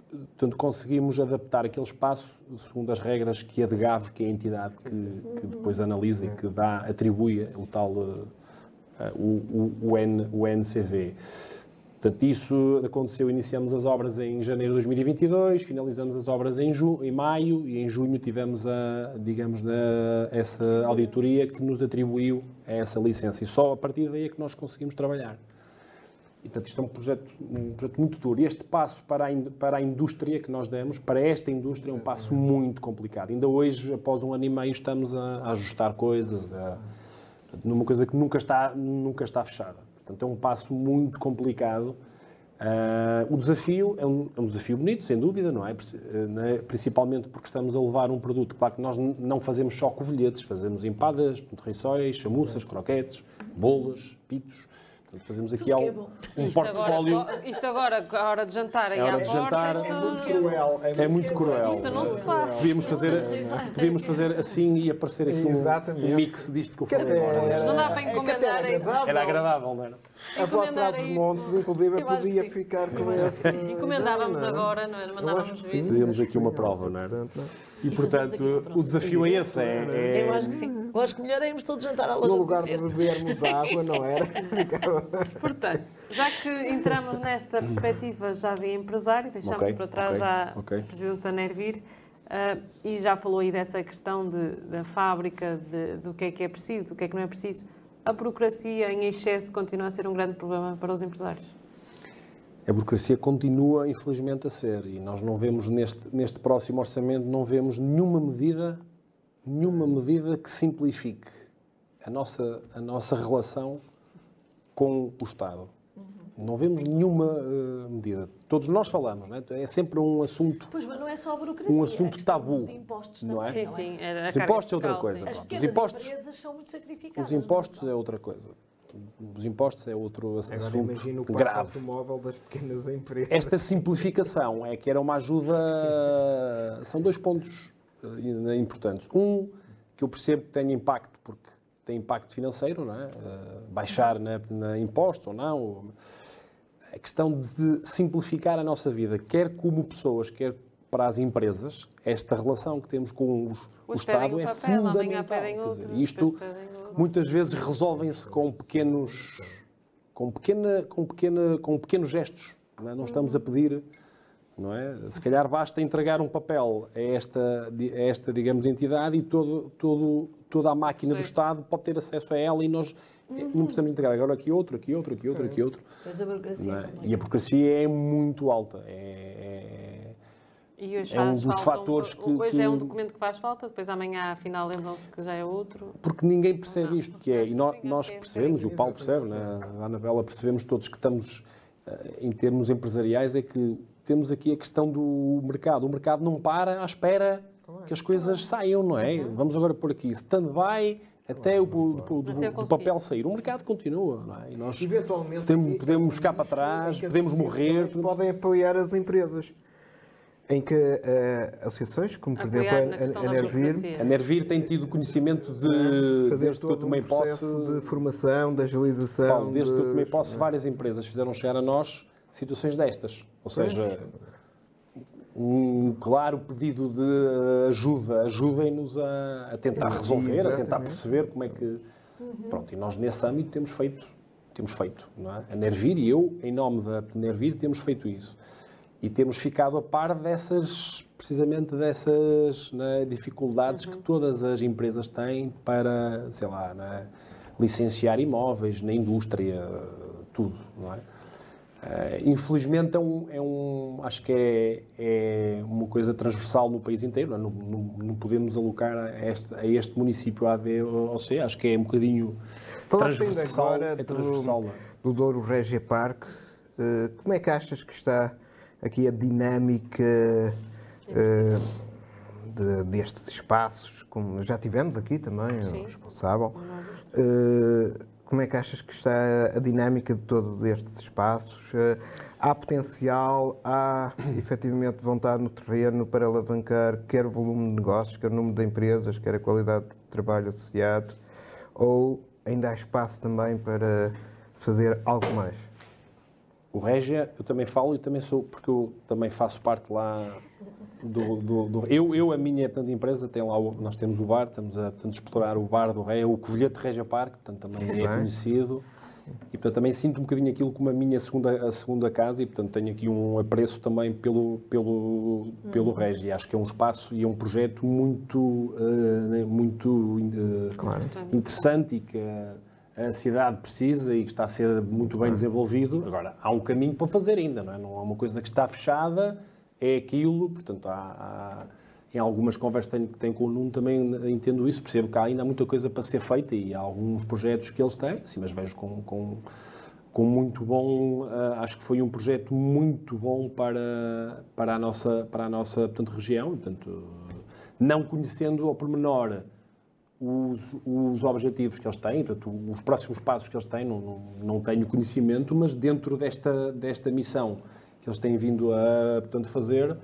Speaker 2: portanto, conseguimos adaptar aquele espaço segundo as regras que a DGAV, que é a entidade que, que depois analisa e que dá, atribui o tal eh, o, o, o, N, o NCV. Portanto, isso aconteceu, iniciamos as obras em janeiro de 2022, finalizamos as obras em, ju em maio e em junho tivemos a, digamos, na, essa auditoria que nos atribuiu essa licença. E só a partir daí é que nós conseguimos trabalhar. E, portanto, isto é um projeto, um projeto muito duro. E este passo para a, para a indústria que nós demos, para esta indústria, é um passo muito complicado. Ainda hoje, após um ano e meio, estamos a, a ajustar coisas, a, portanto, numa coisa que nunca está, nunca está fechada. Portanto, é um passo muito complicado. Ah, o desafio é um, é um desafio bonito, sem dúvida, não é? Eh, né? Principalmente porque estamos a levar um produto. Claro que nós não fazemos só covilhetes, fazemos empadas, rissóis, chamuças, croquetes, bolas, pitos. Portanto, fazemos aqui
Speaker 3: é
Speaker 2: um
Speaker 1: Isto
Speaker 2: portfólio.
Speaker 1: agora, isto agora, a hora de jantar aí
Speaker 2: É hora de
Speaker 1: porta,
Speaker 2: jantar.
Speaker 1: isto-
Speaker 2: É
Speaker 4: muito cruel.
Speaker 2: É muito cruel.
Speaker 1: Isto não se faz.
Speaker 2: Podíamos fazer, podíamos fazer assim e aparecer aqui um,
Speaker 4: Exatamente.
Speaker 2: um mix disto que eu falei agora.
Speaker 4: era-
Speaker 1: Não dá para
Speaker 4: é
Speaker 1: encomendar
Speaker 4: agradável.
Speaker 2: Era agradável, não era?
Speaker 4: A
Speaker 1: Encomendar
Speaker 4: dos montes, inclusive, podia ficar com esse.
Speaker 1: Encomendávamos
Speaker 4: Não, não.
Speaker 1: agora, não era? Mandávamos
Speaker 2: Fazíamos
Speaker 4: acho
Speaker 2: aqui uma prova, não é? E,
Speaker 3: aqui
Speaker 2: portanto,
Speaker 3: prova.
Speaker 2: o desafio é esse. É, é-
Speaker 3: Eu acho que sim. Eu acho que melhor é irmos todos jantar à loja.
Speaker 4: No lugar de
Speaker 3: Pedro.
Speaker 4: bebermos água, não era?
Speaker 1: Portanto, já que entramos nesta perspectiva já de empresário, deixamos
Speaker 2: Ok,
Speaker 1: para trás
Speaker 2: ok,
Speaker 1: já
Speaker 2: ok.
Speaker 1: o Presidente da Nervir ah, e já falou aí dessa questão de- da fábrica, de- do que é que é preciso, do que é que não é preciso. A burocracia em excesso continua a ser um grande problema para os empresários.
Speaker 2: A burocracia continua, infelizmente, a ser. E nós não vemos neste, neste próximo orçamento, não vemos nenhuma medida, nenhuma medida que simplifique a nossa, a nossa relação com o Estado. Não vemos nenhuma eh, medida. Todos nós falamos, não é? É sempre um assunto.
Speaker 3: Pois, mas não é só a burocracia.
Speaker 2: Um
Speaker 3: é a
Speaker 2: assunto tabu,
Speaker 3: dos impostos
Speaker 2: não é?
Speaker 1: Sim, sim.
Speaker 2: Os impostos é outra coisa.
Speaker 3: As
Speaker 2: Os
Speaker 3: pequenas
Speaker 2: impostos-
Speaker 3: empresas são muito sacrificadas.
Speaker 2: Os impostos é outra coisa. Os impostos é outro
Speaker 4: Agora
Speaker 2: assunto
Speaker 4: imagina o
Speaker 2: grave.
Speaker 4: automóvel das pequenas empresas.
Speaker 2: Esta simplificação é que era uma ajuda. São dois pontos eh, importantes. Um, que eu percebo que tem impacto, porque tem impacto financeiro, não é? Eh, baixar na, na impostos ou não. A questão de simplificar a nossa vida, quer como pessoas, quer para as empresas, esta relação que temos com os, o Estado é fundamental.
Speaker 1: pedem outro,
Speaker 2: dizer, isto. Muitas vezes resolvem-se com pequenos com, pequena, com, pequena, com pequenos gestos. Não, é? não estamos a pedir, não é? Se calhar basta entregar um papel a esta, a esta digamos, entidade e todo, todo, toda a máquina do Estado pode ter acesso a ela e nós não precisamos entregar agora aqui outro, aqui outro, aqui outro, aqui outro. É?
Speaker 3: também.
Speaker 2: E a burocracia é muito alta. É,
Speaker 1: E hoje
Speaker 2: É um dos
Speaker 1: falta
Speaker 2: fatores que-
Speaker 1: Hoje é um
Speaker 2: que-
Speaker 1: documento que faz falta, depois amanhã, afinal, lembram-se que já é outro.
Speaker 2: Porque ninguém percebe isto, que é, e nós, nós
Speaker 1: que é
Speaker 2: percebemos, e o Paulo percebe, né? a Anabela percebemos todos que estamos, eh, em termos empresariais, é que temos aqui a questão do mercado. O mercado não para à espera que as coisas saiam, não é? Vamos agora por aqui, stand-by até o do, do- do- papel sair. O mercado continua, não é? E nós
Speaker 4: Eventualmente,
Speaker 2: podemos,
Speaker 4: em-
Speaker 2: podemos ficar para trás,
Speaker 4: que
Speaker 2: podemos morrer. podemos-
Speaker 4: Podem apoiar as empresas. Em que eh, associações, como por
Speaker 1: Apoiar
Speaker 4: exemplo a, a
Speaker 1: da
Speaker 4: Nervir.
Speaker 2: A Nervir tem tido conhecimento de,
Speaker 4: fazer
Speaker 2: desde que eu tomei
Speaker 4: um processo
Speaker 2: posse,
Speaker 4: de formação, de agilização.
Speaker 2: Paulo, desde que eu tomei posse, várias empresas fizeram chegar a nós situações destas. Ou seja, um claro pedido de ajuda. Ajudem-nos a, a tentar resolver, a tentar
Speaker 4: Exatamente.
Speaker 2: perceber como é que. Pronto, e nós nesse âmbito temos feito, temos feito, não é? A Nervir e eu, em nome da Nervir, temos feito isso. E temos ficado a par dessas, precisamente dessas né, dificuldades que todas as empresas têm para, sei lá, né, licenciar imóveis na indústria, tudo, não é? Eh, infelizmente é um, é um- acho que é, é uma coisa transversal no país inteiro, não, é? Não- não- podemos alocar a este, a este município A, B ou C, acho que é um bocadinho
Speaker 4: Falaste
Speaker 2: transversal,
Speaker 4: agora
Speaker 2: é transversal.
Speaker 4: do,
Speaker 2: é?
Speaker 4: do Douro Régia Parque. Eh, como é que achas que está aqui a dinâmica eh, de- destes espaços? Como já tivemos aqui também,
Speaker 1: Sim.
Speaker 4: o responsável. Eh, como é que achas que está a dinâmica de todos estes espaços? Eh, há potencial, há efetivamente vontade no terreno para alavancar quer o volume de negócios, quer o número de empresas, quer a qualidade de trabalho associado? Ou ainda há espaço também para fazer algo mais?
Speaker 2: O Régia, eu também falo e também sou, porque eu também faço parte lá do. do- do- eu, eu, a minha portanto, empresa, tem lá, o- nós temos o bar, estamos a portanto, explorar o bar do Régia, o Covilhete Régia Parque, portanto também é conhecido. E portanto também sinto um bocadinho aquilo como a minha segunda, a segunda casa e portanto tenho aqui um apreço também pelo, pelo, pelo Régia. E acho que é um espaço e é um projeto muito, eh, muito eh,
Speaker 4: Claro.
Speaker 2: interessante e que a, a cidade precisa e que está a ser muito bem desenvolvido. Agora, há um caminho para fazer ainda, não é? Não é uma coisa que está fechada, é aquilo, portanto, há, há- em algumas conversas que tenho, com o Nuno também entendo isso, percebo que há ainda muita coisa para ser feita e há alguns projetos que eles têm, sim, mas vejo com, com, com muito bom, ah, acho que foi um projeto muito bom para, para a nossa, para a nossa portanto, região, portanto, não conhecendo ao pormenor os, os objetivos que eles têm, portanto, os próximos passos que eles têm, não, não, não tenho conhecimento, mas dentro desta, desta missão que eles têm vindo a portanto, fazer,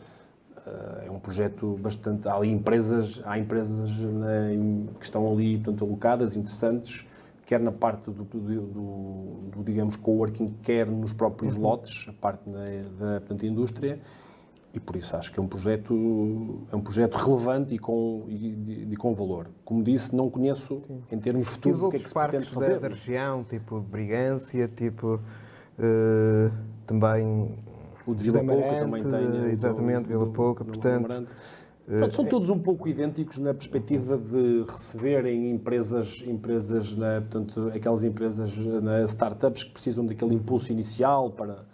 Speaker 2: eh, é um projeto bastante. Há ali empresas, há empresas em- que estão ali portanto, alocadas, interessantes, quer na parte do, do, do- do, digamos, coworking, quer nos próprios lotes, a parte né, da portanto, indústria. E por isso acho que é um projeto, é um projeto relevante e com, e, e com valor. Como disse, não conheço em termos futuros
Speaker 4: os
Speaker 2: o que é que se pretende
Speaker 4: parques da,
Speaker 2: fazer.
Speaker 4: da região, tipo de Brigância, tipo eh, também
Speaker 2: O de Vila
Speaker 4: de
Speaker 2: Pouca também tem. do-
Speaker 4: Exatamente, Vila
Speaker 2: do-
Speaker 4: Pouca,
Speaker 2: do
Speaker 4: portanto.
Speaker 2: Amarante. Portanto, são todos um pouco idênticos na perspectiva de receberem empresas, empresas na, portanto, aquelas empresas, na startups que precisam daquele impulso inicial para,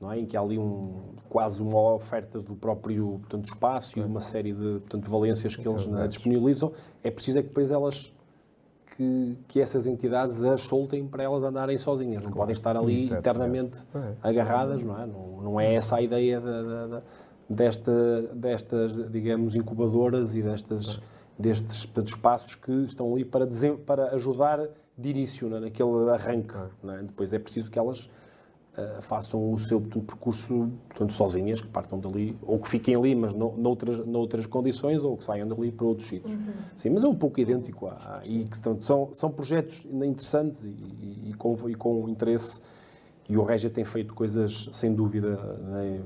Speaker 2: não é? em que há ali um, quase uma oferta do próprio portanto, espaço e uma série de portanto, valências que eles né, disponibilizam. É preciso é que depois elas que, que essas entidades as soltem para elas andarem sozinhas. Não podem estar ali
Speaker 4: Exatamente.
Speaker 2: eternamente agarradas, não é? Não, não é essa a ideia da- da- da- desta, destas, digamos, incubadoras e destas, destes portanto, espaços que estão ali para, para ajudar de início, é? naquele arranque. é? Depois é preciso que elas ah, façam o seu percurso portanto, sozinhas, que partam dali, ou que fiquem ali, mas no, noutras, noutras condições, ou que saiam dali para outros sítios. Sim, mas é um pouco idêntico a, e que são, são, são projetos interessantes e, e- e com, e com interesse. E o Régia tem feito coisas, sem dúvida, né,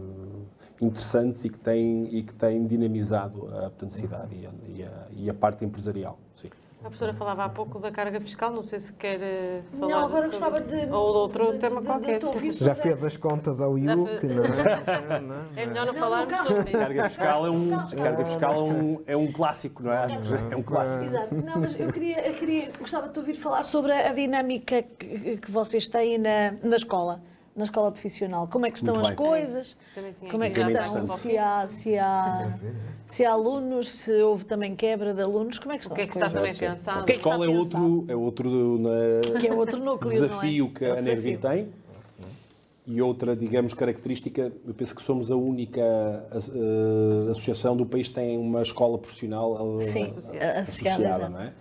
Speaker 2: interessantes e que têm, e que têm dinamizado a portanto, cidade e a, e a- e a parte empresarial. Sim.
Speaker 1: A professora falava há pouco da carga fiscal, não sei se quer eh, falar.
Speaker 3: Não, agora
Speaker 1: sobre-
Speaker 3: gostava de.
Speaker 1: Ou de outro
Speaker 3: de-
Speaker 1: tema
Speaker 3: de-
Speaker 1: qualquer.
Speaker 4: Já fez as contas ao IUC, não é? Não, não.
Speaker 1: É melhor não
Speaker 3: Não,
Speaker 1: falarmos
Speaker 3: não,
Speaker 1: sobre isso.
Speaker 2: Carga fiscal é um, a carga fiscal é um, é um clássico, não é? Acho que é um clássico.
Speaker 3: Exato. Não, mas eu queria, eu queria, gostava de te ouvir falar sobre a dinâmica que, que vocês têm na, na escola, na escola profissional. Como é que estão as coisas? Como é que estão? Se há, se, há, se há alunos, se houve também quebra de alunos, como é que
Speaker 1: O
Speaker 3: estão
Speaker 1: que é que está também pensado?
Speaker 3: O
Speaker 2: A
Speaker 3: que é que está
Speaker 2: escola é outro, é outro na-
Speaker 3: Que é outro núcleo, não é?
Speaker 2: desafio que
Speaker 3: É
Speaker 2: a
Speaker 3: um
Speaker 2: Nervin
Speaker 3: desafio.
Speaker 2: tem. E outra, digamos, característica, eu penso que somos a única eh, associação do país que tem uma escola profissional eh,
Speaker 3: Sim,
Speaker 1: associada.
Speaker 3: associada,
Speaker 2: não é?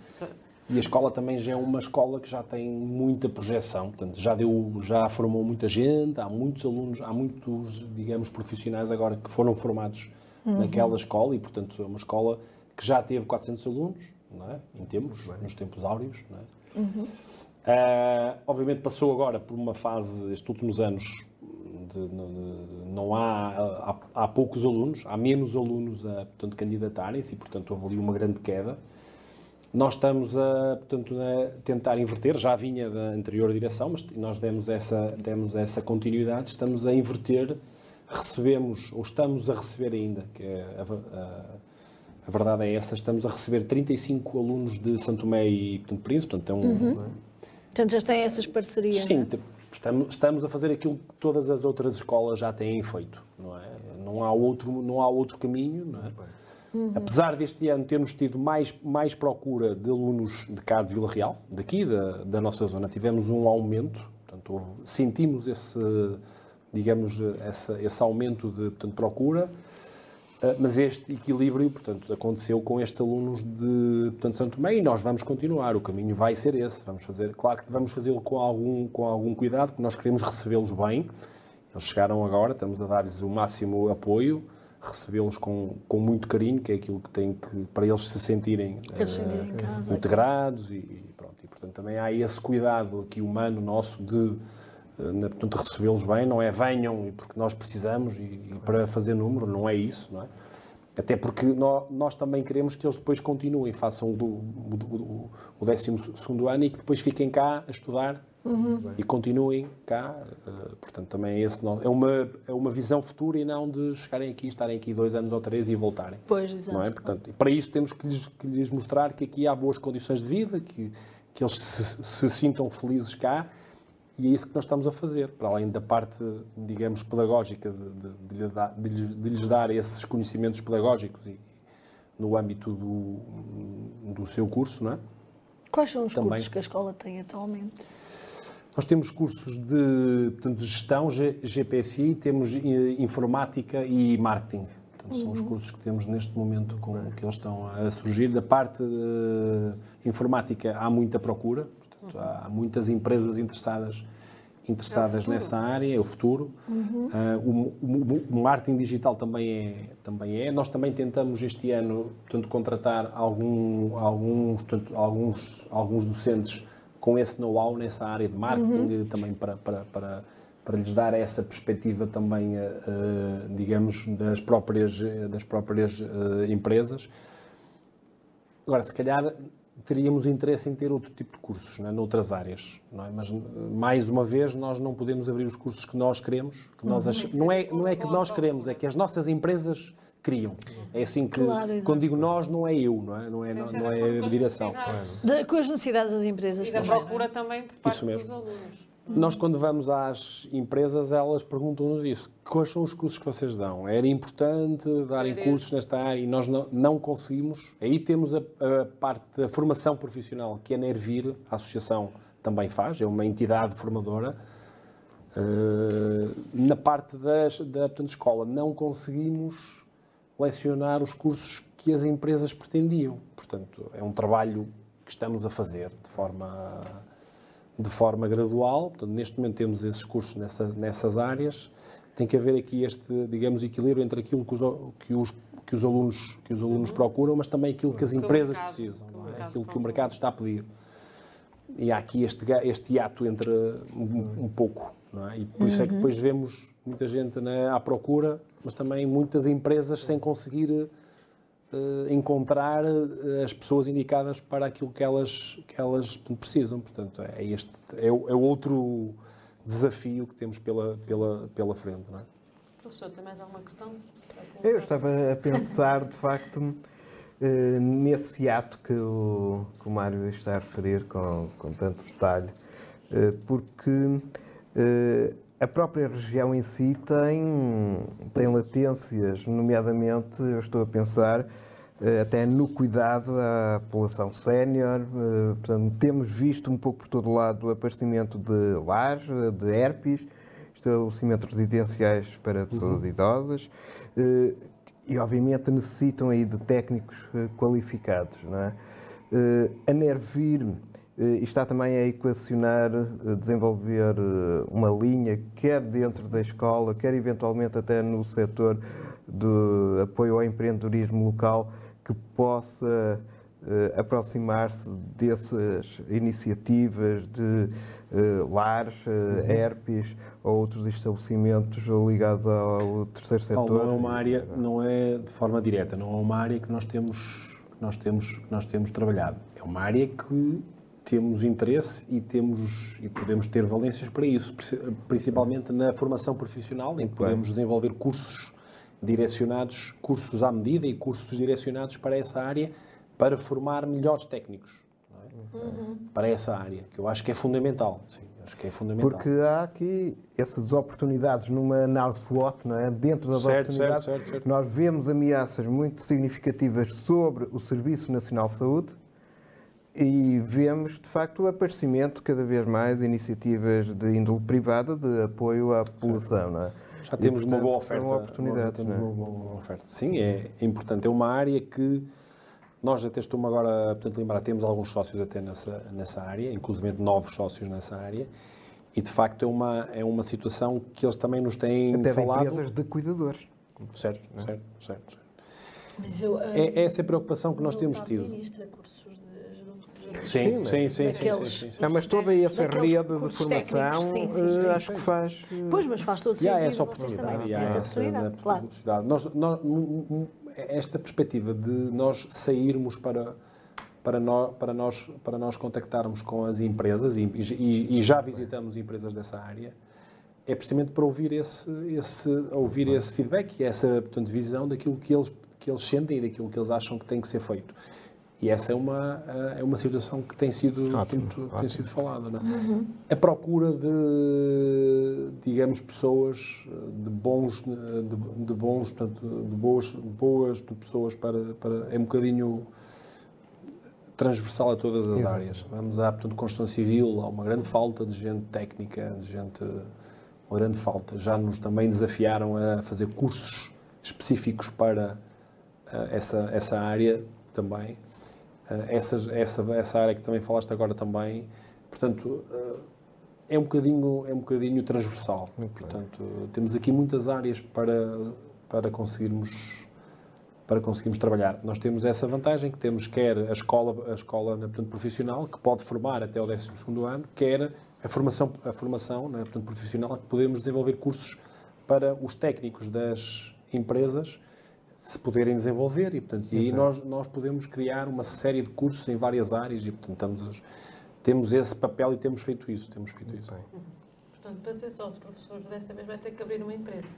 Speaker 2: E a escola também já é uma escola que já tem muita projeção, portanto, já, deu, já formou muita gente, há muitos alunos, há muitos, digamos, profissionais agora que foram formados
Speaker 3: Uhum.
Speaker 2: naquela escola e, portanto, é uma escola que já teve 400 alunos, não é? Em tempos, nos tempos áureos, não é?
Speaker 3: Uhum.
Speaker 2: Ah, obviamente passou agora por uma fase, estes últimos anos, de- de- de- não há, há, há poucos alunos, há menos alunos a portanto, candidatarem-se e, portanto, houve ali uma grande queda. Nós estamos a, portanto, a tentar inverter, já vinha da anterior direção, mas nós demos essa, demos essa continuidade, estamos a inverter, recebemos, ou estamos a receber ainda, que é a, a- a verdade é essa, estamos a receber 35 alunos de Santo Tomé e portanto, Príncipe, portanto é um,
Speaker 3: Portanto, já têm essas parcerias.
Speaker 2: Sim,
Speaker 3: é?
Speaker 2: te- estamos, estamos a fazer aquilo que todas as outras escolas já têm feito, não é? Não há outro, não há outro caminho, não é? Apesar deste ano termos tido mais, mais procura de alunos de cá de Vila Real, daqui da, da nossa zona, tivemos um aumento, portanto, houve- sentimos esse, digamos, essa, esse aumento de portanto, procura, Uh, mas este equilíbrio, portanto, aconteceu com estes alunos de portanto, Santo Tomé e nós vamos continuar. O caminho vai ser esse. Vamos fazer, claro que vamos fazê-lo com algum, com algum cuidado, porque nós queremos recebê-los bem. Eles chegaram agora, estamos a dar-lhes o máximo apoio, recebê-los com, com muito carinho, que é aquilo que tem que, para eles se sentirem,
Speaker 3: eles
Speaker 2: uh,
Speaker 3: casa,
Speaker 2: integrados e, e pronto. E, portanto, também há esse cuidado aqui humano nosso de portanto, recebê-los bem, não é venham porque nós precisamos e, e para fazer número, não é isso, não é? Até porque nó- nós, também queremos que eles depois continuem, façam o, o, do- o 12 ano e que depois fiquem cá a estudar e continuem cá. eh, portanto, também é, esse, é, uma, é uma visão futura e não de chegarem aqui, estarem aqui dois anos ou três e voltarem.
Speaker 3: Pois, exato.
Speaker 2: Não é? Portanto, para isso temos que lhes, que lhes mostrar que aqui há boas condições de vida, que, que eles se, se sintam felizes cá, e é isso que nós estamos a fazer, para além da parte, digamos, pedagógica, de, de- de de lhes, dar esses conhecimentos pedagógicos e, no âmbito do, do seu curso, não é?
Speaker 3: Quais são os
Speaker 2: Também.
Speaker 3: cursos que a escola tem atualmente?
Speaker 2: Nós temos cursos de, portanto, de gestão, G- GPSI, temos eh, informática e marketing. Portanto, são os cursos que temos neste momento com que eles estão a surgir. Da parte de informática há muita procura, portanto, há muitas empresas interessadas interessadas nessa área, é o futuro. Ah, o, o- o marketing digital também é, também é. Nós também tentamos este ano, portanto, contratar algum, alguns, portanto, alguns, alguns docentes com esse know-how nessa área de marketing, também para, para, para, para lhes dar essa perspectiva também, ah, digamos, das próprias, das próprias ah, empresas. Agora, se calhar teríamos interesse em ter outro tipo de cursos, não é? noutras áreas, não é? Mas, eh, mais uma vez, nós não podemos abrir os cursos que nós queremos, que nós ach... não, é, não é que nós queremos, é que as nossas empresas criam. É assim que,
Speaker 3: Claro,
Speaker 2: quando digo nós, não é eu, não é, não é, não, não é a direção.
Speaker 3: Da- com as necessidades das empresas
Speaker 1: E da
Speaker 3: também.
Speaker 1: procura também por parte
Speaker 2: Isso mesmo.
Speaker 1: dos alunos.
Speaker 2: Nós, quando vamos às empresas, elas perguntam-nos isso. Quais são os cursos que vocês dão? Era importante darem cursos nesta área e nós não, não conseguimos. Aí temos a, a parte da formação profissional, que a Nervir, a associação, também faz, é uma entidade formadora. Uh, na parte das, da portanto, escola, não conseguimos lecionar os cursos que as empresas pretendiam. Portanto, é um trabalho que estamos a fazer de forma de forma gradual. Portanto, neste momento temos esses cursos nessa, nessas áreas. Tem que haver aqui este, digamos, equilíbrio entre aquilo que os, que os, que os alunos, que os alunos procuram, mas também aquilo que as empresas
Speaker 1: mercado-
Speaker 2: precisam, é? aquilo que o mercado está a pedir. E há aqui este, este hiato entre um, um pouco, não é? E por isso é que depois vemos muita gente à procura, mas também muitas empresas sem conseguir encontrar eh, as pessoas indicadas para aquilo que elas, que elas precisam. Portanto, é, este, é, o- é outro desafio que temos pela, pela, pela frente. Não é?
Speaker 1: Professor, tem mais alguma questão?
Speaker 4: Eu estava a pensar, de facto, eh, nesse ato que o, que o Mário está a referir com, com tanto detalhe, eh, porque eh, a própria região em si tem, tem latências, nomeadamente, eu estou a pensar, eh, até no cuidado à população sénior. eh, Portanto, temos visto um pouco por todo lado o aparecimento de lares, eh, de herpes, estabelecimentos residenciais para pessoas idosas eh, e, obviamente, necessitam aí de técnicos qualificados. Não é? A Nervir está também a equacionar, eh, desenvolver eh, uma linha, quer dentro da escola, quer eventualmente até no setor do apoio ao empreendedorismo local, que possa eh, aproximar-se dessas iniciativas de eh, lares, eh, herpes ou outros estabelecimentos ligados ao terceiro
Speaker 2: Paulo,
Speaker 4: setor.
Speaker 2: não é uma área, não é de forma direta, não é uma área que nós temos, que nós temos, que nós temos trabalhado. É uma área que temos interesse e temos e podemos ter valências para isso, principalmente na formação profissional, em que podemos desenvolver cursos direcionados, cursos à medida e cursos direcionados para essa área, para formar melhores técnicos não é? para essa área, que eu acho que é fundamental. Sim, acho que é fundamental.
Speaker 4: Porque há aqui essas oportunidades numa análise SWOT, não é? dentro das
Speaker 2: Certo,
Speaker 4: oportunidades,
Speaker 2: certo, certo, certo.
Speaker 4: nós vemos ameaças muito significativas sobre o Serviço Nacional de Saúde e vemos, de facto, o aparecimento cada vez mais de iniciativas de índole privada de apoio à população. Não é?
Speaker 2: Já
Speaker 4: E,
Speaker 2: temos uma
Speaker 4: portanto,
Speaker 2: boa
Speaker 4: é
Speaker 2: oferta.
Speaker 4: uma oportunidade.
Speaker 2: Temos
Speaker 4: não é?
Speaker 2: uma boa oferta. Sim, é, é importante. É uma área que nós até estou-me agora, portanto, lembrar, temos alguns sócios até nessa, nessa área, inclusive novos sócios nessa área, e de facto é uma, é uma situação que eles também nos têm
Speaker 4: Até
Speaker 2: falado.
Speaker 4: empresas de cuidadores.
Speaker 2: Certo, certo, certo, certo.
Speaker 3: Mas eu, ah,
Speaker 2: É, é essa a preocupação que nós temos tido.
Speaker 3: Ministra cursos de gerente- gerente-
Speaker 2: Sim, sim, sim, sim,
Speaker 3: daqueles-
Speaker 2: sim,
Speaker 4: mas toda essa rede de formação
Speaker 3: técnicos, sim, sim,
Speaker 4: eh,
Speaker 3: sim,
Speaker 4: acho
Speaker 3: sim.
Speaker 4: que faz. eh,
Speaker 3: Pois, mas faz todo
Speaker 2: E há
Speaker 3: sentido.
Speaker 2: essa oportunidade. E há
Speaker 3: Essa
Speaker 2: essa
Speaker 3: oportunidade, claro.
Speaker 2: possibilidade. Nós, nós- n- n- esta perspectiva de nós sairmos para, para, nós, para, nós, para nós contactarmos com as empresas, e, e- e já visitamos empresas dessa área, é precisamente para ouvir esse, esse, ouvir esse feedback e essa portanto, visão daquilo que eles, que eles sentem e daquilo que eles acham que tem que ser feito. E essa é uma, eh, é uma situação que tem sido,
Speaker 4: Ótimo,
Speaker 2: tem sido falada. Não é? A procura de, digamos, pessoas, eh, de bons, eh, de, de bons, portanto, de boas, boas pessoas para, para, é um bocadinho transversal a todas as
Speaker 4: Exato.
Speaker 2: áreas. Vamos à, portanto, construção civil, há uma grande falta de gente técnica, de gente, uma grande falta. Já nos também desafiaram a fazer cursos específicos para essa, essa área também. Eh, essa, essa, essa área que também falaste agora também. Portanto, eh, é um bocadinho, é um bocadinho transversal. Portanto, temos aqui muitas áreas para, para conseguirmos para conseguirmos trabalhar. Nós temos essa vantagem que temos quer a escola, a escola né, portanto, profissional, que pode formar até o 12º ano, quer a formação, a formação né, portanto, profissional, que podemos desenvolver cursos para os técnicos das empresas se poderem desenvolver e, portanto, e aí nós, nós podemos criar uma série de cursos em várias áreas e, portanto, estamos, temos esse papel e temos feito isso. Temos feito isso.
Speaker 1: Portanto, para ser sócio, professor, desta vez vai ter que abrir uma empresa.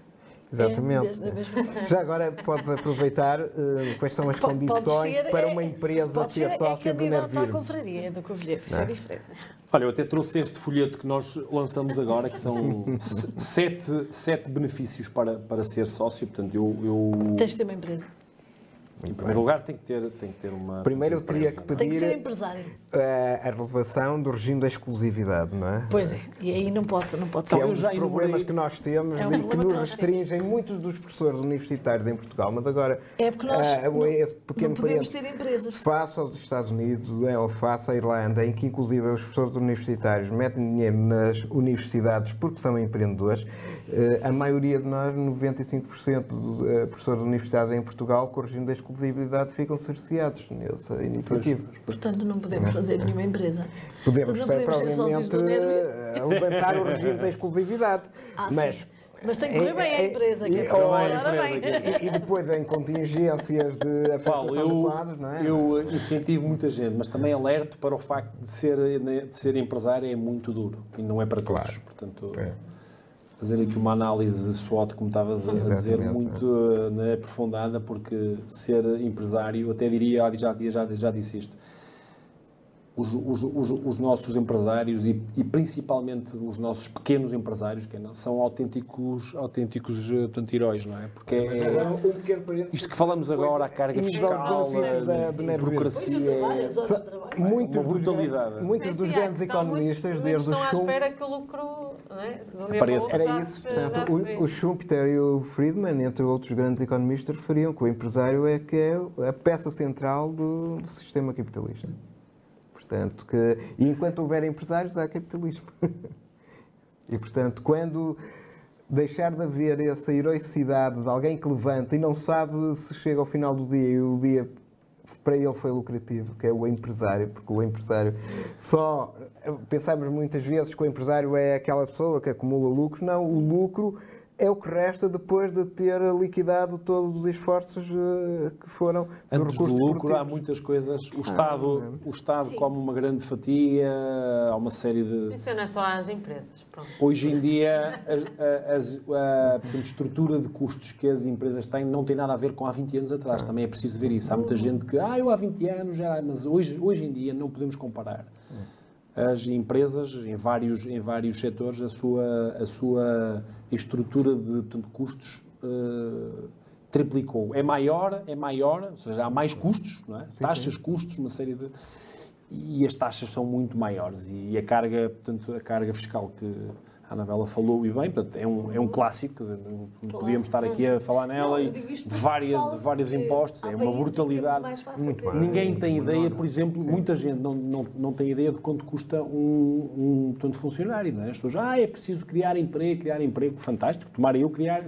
Speaker 4: Exatamente.
Speaker 3: mesma-
Speaker 4: Já agora podes aproveitar eh, quais são as
Speaker 3: Pode- pode
Speaker 4: condições
Speaker 3: ser,
Speaker 4: para
Speaker 3: é-
Speaker 4: uma empresa
Speaker 3: Pode
Speaker 4: ser
Speaker 3: ser,
Speaker 4: sócia
Speaker 3: é
Speaker 4: do
Speaker 3: candidato à
Speaker 4: Nervir.
Speaker 3: confraria é do Covilhã, isso é diferente.
Speaker 2: Olha, eu até trouxe este folheto que nós lançamos agora, que são se- sete, sete benefícios para, para ser sócio. Portanto, eu, eu
Speaker 3: Tens de ter uma empresa.
Speaker 2: Em primeiro lugar, tenho que ter, tenho que ter uma.
Speaker 4: Primeiro eu teria que
Speaker 2: empresa.
Speaker 3: Tem que ser
Speaker 4: pedir
Speaker 3: empresário.
Speaker 4: eh, a relevação do regime da exclusividade, não é?
Speaker 3: Pois é, e aí não pode, não pode
Speaker 4: é
Speaker 3: ser.
Speaker 2: eu
Speaker 4: um dos problemas que nós temos
Speaker 3: É um
Speaker 4: e que nos restringem muitos dos professores universitários em Portugal. Mas agora,
Speaker 3: É porque nós
Speaker 4: ah,
Speaker 3: não-
Speaker 4: esse pequeno
Speaker 3: não podemos ter empresas.
Speaker 4: Face aos Estados Unidos é, ou face à Irlanda, em que inclusive os professores universitários metem dinheiro nas universidades porque são empreendedores, eh, a maioria de nós, 95% dos professores universidade em Portugal, com o regime da exclusividade, ficam cerceados nessa iniciativa.
Speaker 3: Portanto, não podemos fazer nenhuma empresa.
Speaker 4: Podemos, ser,
Speaker 3: podemos ser
Speaker 4: provavelmente, eh, levantar o regime da exclusividade.
Speaker 3: Ah,
Speaker 4: mas
Speaker 3: sim. Mas tem que correr bem a
Speaker 4: É, é,
Speaker 3: empresa.
Speaker 4: e-
Speaker 3: que é bem.
Speaker 2: empresa,
Speaker 4: E, e depois em contingências de
Speaker 2: Paulo,
Speaker 4: afetação de
Speaker 2: eu,
Speaker 4: quadros, não é?
Speaker 2: eu eh, incentivo muita gente, mas também alerto para o facto de ser, né, de ser empresário é muito duro e não é para todos.
Speaker 4: Claro.
Speaker 2: Portanto,
Speaker 4: É.
Speaker 2: fazer aqui uma análise SWOT, como estavas a dizer,
Speaker 4: Exatamente,
Speaker 2: muito né, aprofundada, porque ser empresário, até diria, já, já, já disse isto, os, os, os, os nossos empresários e, e principalmente os nossos pequenos empresários que não- são autênticos, autênticos eh, portanto, heróis, não é? Porque é,
Speaker 4: um
Speaker 2: isto que falamos agora, a carga fiscal, a
Speaker 4: Nervio.
Speaker 2: burocracia, é-.
Speaker 4: Muitos
Speaker 2: brutalidade.
Speaker 4: grandes- Muitos
Speaker 1: Sim,
Speaker 4: dos grandes economistas, desde o
Speaker 1: muitos estão à
Speaker 4: Schumpeter,
Speaker 1: espera que o lucro não é, do dia
Speaker 2: Apareça.
Speaker 1: o
Speaker 4: Era isso. o, o Schumpeter e o Friedman, entre outros grandes economistas, referiam que o empresário é que é a peça central do, do sistema capitalista. Portanto, que, e enquanto houver empresários, há capitalismo. E, portanto, quando deixar de haver essa heroicidade de alguém que levanta e não sabe se chega ao final do dia e o dia para ele foi lucrativo, que é o empresário, porque o empresário só pensamos muitas vezes que o empresário é aquela pessoa que acumula lucro, não, o lucro é o que resta depois de ter liquidado todos os esforços eh, que foram
Speaker 2: Antes do lucro há muitas coisas. O Estado, o Estado
Speaker 1: Sim.
Speaker 2: come uma grande fatia, há uma série de.
Speaker 1: Isso não é só às empresas. Pronto.
Speaker 2: Hoje em dia, as- a, a- portanto, estrutura de custos que as empresas têm não tem nada a ver com há 20 anos atrás. Também é preciso ver isso. Há muita gente que, ah, eu há 20 anos já, mas hoje, hoje em dia não podemos comparar. As empresas, em vários, em vários setores, a sua, a sua estrutura de portanto, custos eh, triplicou. É maior, é maior, ou seja, há mais custos, não é? taxas, custos, uma série de e as taxas são muito maiores e a carga, portanto, a carga fiscal que a Anabela falou e bem, portanto, é um, é um clássico, quer dizer, não podíamos estar aqui a falar nela
Speaker 3: Não,
Speaker 2: e de, várias, de vários impostos, é uma
Speaker 3: que
Speaker 2: brutalidade.
Speaker 3: mais fácil
Speaker 4: Muito.
Speaker 2: Ninguém tem ideia, por exemplo, muita gente não, não, não tem ideia de quanto custa um, um portanto, funcionário. Não é? As pessoas, ah, é preciso criar emprego, criar emprego, fantástico, tomara eu criar,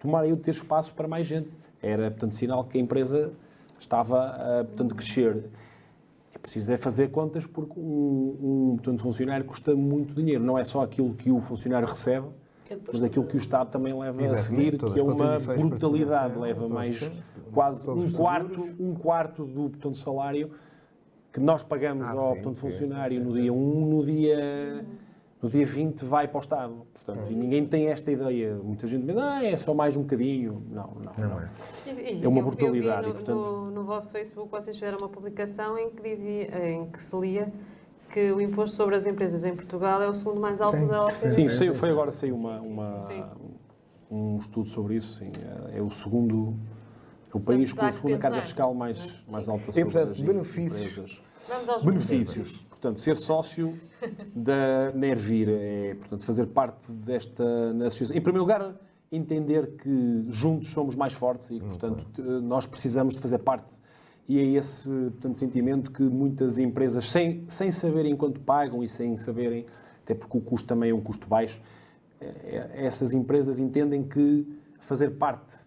Speaker 2: tomara eu ter espaço para mais gente. Era, portanto, sinal que a empresa estava a, portanto, crescer. Preciso é fazer contas porque um, um portanto, funcionário custa muito dinheiro. Não é só aquilo que o funcionário recebe,
Speaker 3: É
Speaker 2: mas aquilo que o Estado também leva a
Speaker 4: Exatamente,
Speaker 2: seguir,
Speaker 4: todas
Speaker 2: que é uma brutalidade. Leva mais
Speaker 4: todos,
Speaker 2: quase
Speaker 4: todos
Speaker 2: um quarto, um quarto do portanto, salário que nós pagamos
Speaker 4: Ah,
Speaker 2: ao
Speaker 4: sim,
Speaker 2: portanto, funcionário no dia 1, no dia, no dia 20 vai para o Estado. Portanto, e ninguém tem esta ideia. Muita gente diz, ah, é só mais um bocadinho. Não, não. não.
Speaker 4: é.
Speaker 1: E- e
Speaker 2: É uma brutalidade,
Speaker 1: no,
Speaker 2: e, portanto-
Speaker 1: no, no vosso Facebook vocês fizeram uma publicação em que, dizia, em que se lia que o imposto sobre as empresas em Portugal é o segundo mais alto
Speaker 4: Sim,
Speaker 1: da OCDE.
Speaker 2: Sim, saiu- foi agora saiu uma, uma- um estudo sobre isso. Sim. É, é o segundo, é o país com a segunda carga fiscal mais, mais alta
Speaker 4: E,
Speaker 2: sobre
Speaker 4: portanto,
Speaker 2: as
Speaker 4: benefícios.
Speaker 2: empresas.
Speaker 1: Vamos aos
Speaker 2: Benefícios. Portanto, ser sócio da Nervir é, portanto, fazer parte desta associação. Em primeiro lugar, entender que juntos somos mais fortes e, portanto, nós precisamos de fazer parte. E é esse, portanto, sentimento que muitas empresas, sem, sem saberem quanto pagam e sem saberem, até porque o custo também é um custo baixo, eh, eh, essas empresas entendem que fazer parte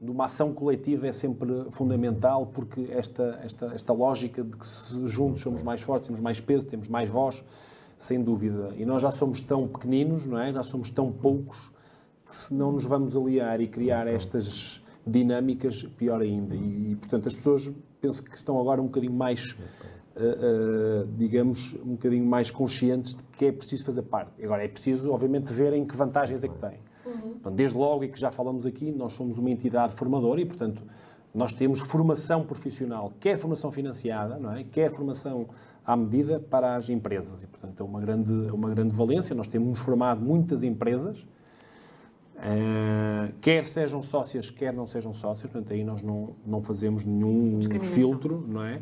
Speaker 2: de uma ação coletiva é sempre fundamental, porque esta, esta, esta lógica de que juntos somos mais fortes, temos mais peso, temos mais voz, sem dúvida. E nós já somos tão pequeninos, não é? Já somos tão poucos, que se não nos vamos aliar e criar estas dinâmicas, pior ainda. E, portanto, as pessoas penso que estão agora um bocadinho mais, eh, eh, digamos, um bocadinho mais conscientes de que é preciso fazer parte. Agora, é preciso, obviamente, verem que vantagens é que tem. Portanto, desde logo, e que já falamos aqui, nós somos uma entidade formadora e, portanto, nós temos formação profissional, quer formação financiada, não é? quer formação à medida para as empresas. E, portanto, é uma grande, é uma grande valência. Nós temos formado muitas empresas, eh, quer sejam sócias, quer não sejam sócias, portanto, aí nós não, não fazemos nenhum filtro, não é?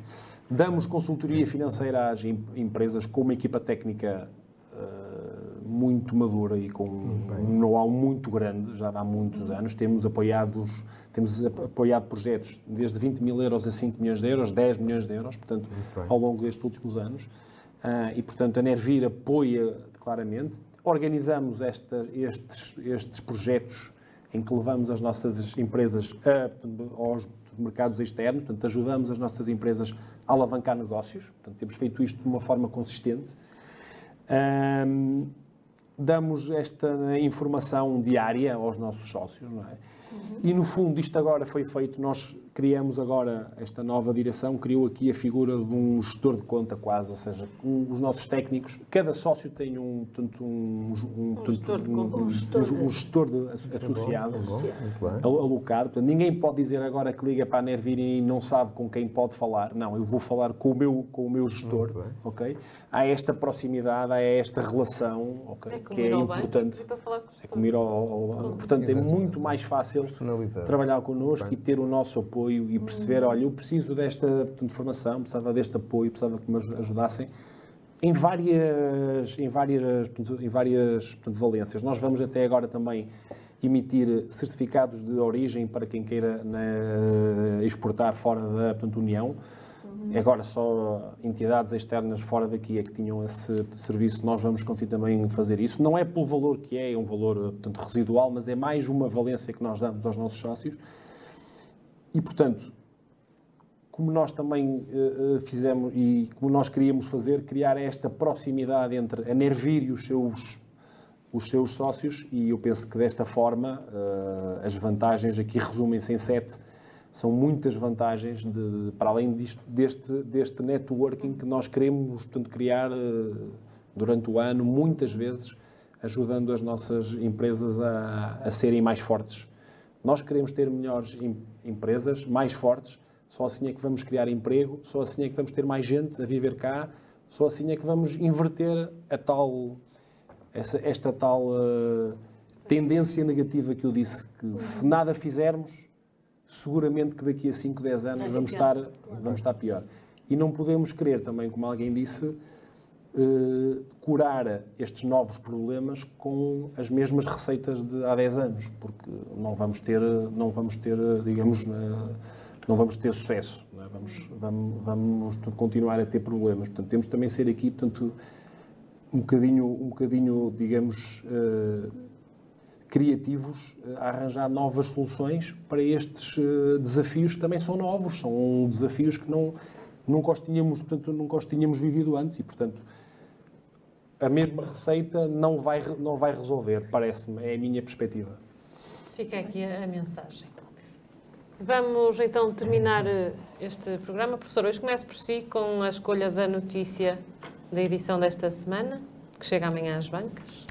Speaker 2: Damos consultoria financeira às em- empresas com uma equipa técnica eh, muito madura e com um know-how muito grande, já há muitos anos. Temos apoiados, temos ap- apoiado projetos desde 20 mil euros a 5 milhões de euros, 10 milhões de euros, portanto, ao longo destes últimos anos. Ah, e, portanto, a Nervir apoia claramente. Organizamos esta- estes, estes projetos em que levamos as nossas empresas a, aos mercados externos, portanto, ajudamos as nossas empresas a alavancar negócios. Portanto, temos feito isto de uma forma consistente. Ahm, damos esta informação diária aos nossos sócios, não é? E no fundo, isto agora foi feito, nós criamos agora, esta nova direção criou aqui a figura de um gestor de conta quase, ou seja, um, os nossos técnicos, cada sócio tem um, tanto um, um, um, gestor, de, um, um gestor, de, associado, alocado. Portanto, ninguém pode dizer agora que liga para a Nervir e não sabe com quem pode falar. Não, eu vou falar com o meu, com o meu gestor, ok? Há esta proximidade, há esta relação, ok?
Speaker 1: É
Speaker 2: que é importante. É como ir ao, ao, ao Portanto, é muito mais fácil trabalhar connosco Bem. e ter o nosso apoio e perceber, olha, eu preciso desta portanto, formação, precisava deste apoio, precisava que me ajudassem em várias, em várias, em várias portanto, valências. Nós vamos até agora também emitir certificados de origem para quem queira né, exportar fora da portanto, União. Uhum. Agora só entidades externas fora daqui é que tinham esse serviço. Nós vamos conseguir também fazer isso. Não é pelo valor que é, é um valor portanto, residual, mas é mais uma valência que nós damos aos nossos sócios. E, portanto, como nós também uh, fizemos e como nós queríamos fazer, criar esta proximidade entre a Nervir e os seus, os seus sócios, e eu penso que desta forma uh, as vantagens aqui resumem-se em sete são muitas vantagens de, para além disto, deste, deste networking que nós queremos portanto, criar durante o ano, muitas vezes ajudando as nossas empresas a, a serem mais fortes. Nós queremos ter melhores em, empresas, mais fortes, só assim é que vamos criar emprego, só assim é que vamos ter mais gente a viver cá, só assim é que vamos inverter a tal, essa, esta tal uh, tendência negativa que eu disse, que se nada fizermos, seguramente que daqui a 5, 10 anos vamos estar, vamos estar pior. E não podemos querer também, como alguém disse, uh, curar estes novos problemas com as mesmas receitas de há 10 anos, porque não vamos ter, não vamos ter digamos, uh, não vamos ter sucesso, é? vamos, vamos, vamos continuar a ter problemas. Portanto, temos também ser aqui, portanto, um bocadinho, um bocadinho digamos, criativos eh, a arranjar novas soluções para estes eh, desafios que também são novos, são desafios que não, nunca, os tínhamos, portanto, nunca os tínhamos vivido antes e, portanto, a mesma receita não vai, não vai resolver, parece-me, é a minha perspectiva.
Speaker 1: Fica aqui a mensagem. Vamos então terminar eh, este programa. Professor, hoje começo por si com a escolha da notícia da edição desta semana, que chega amanhã às bancas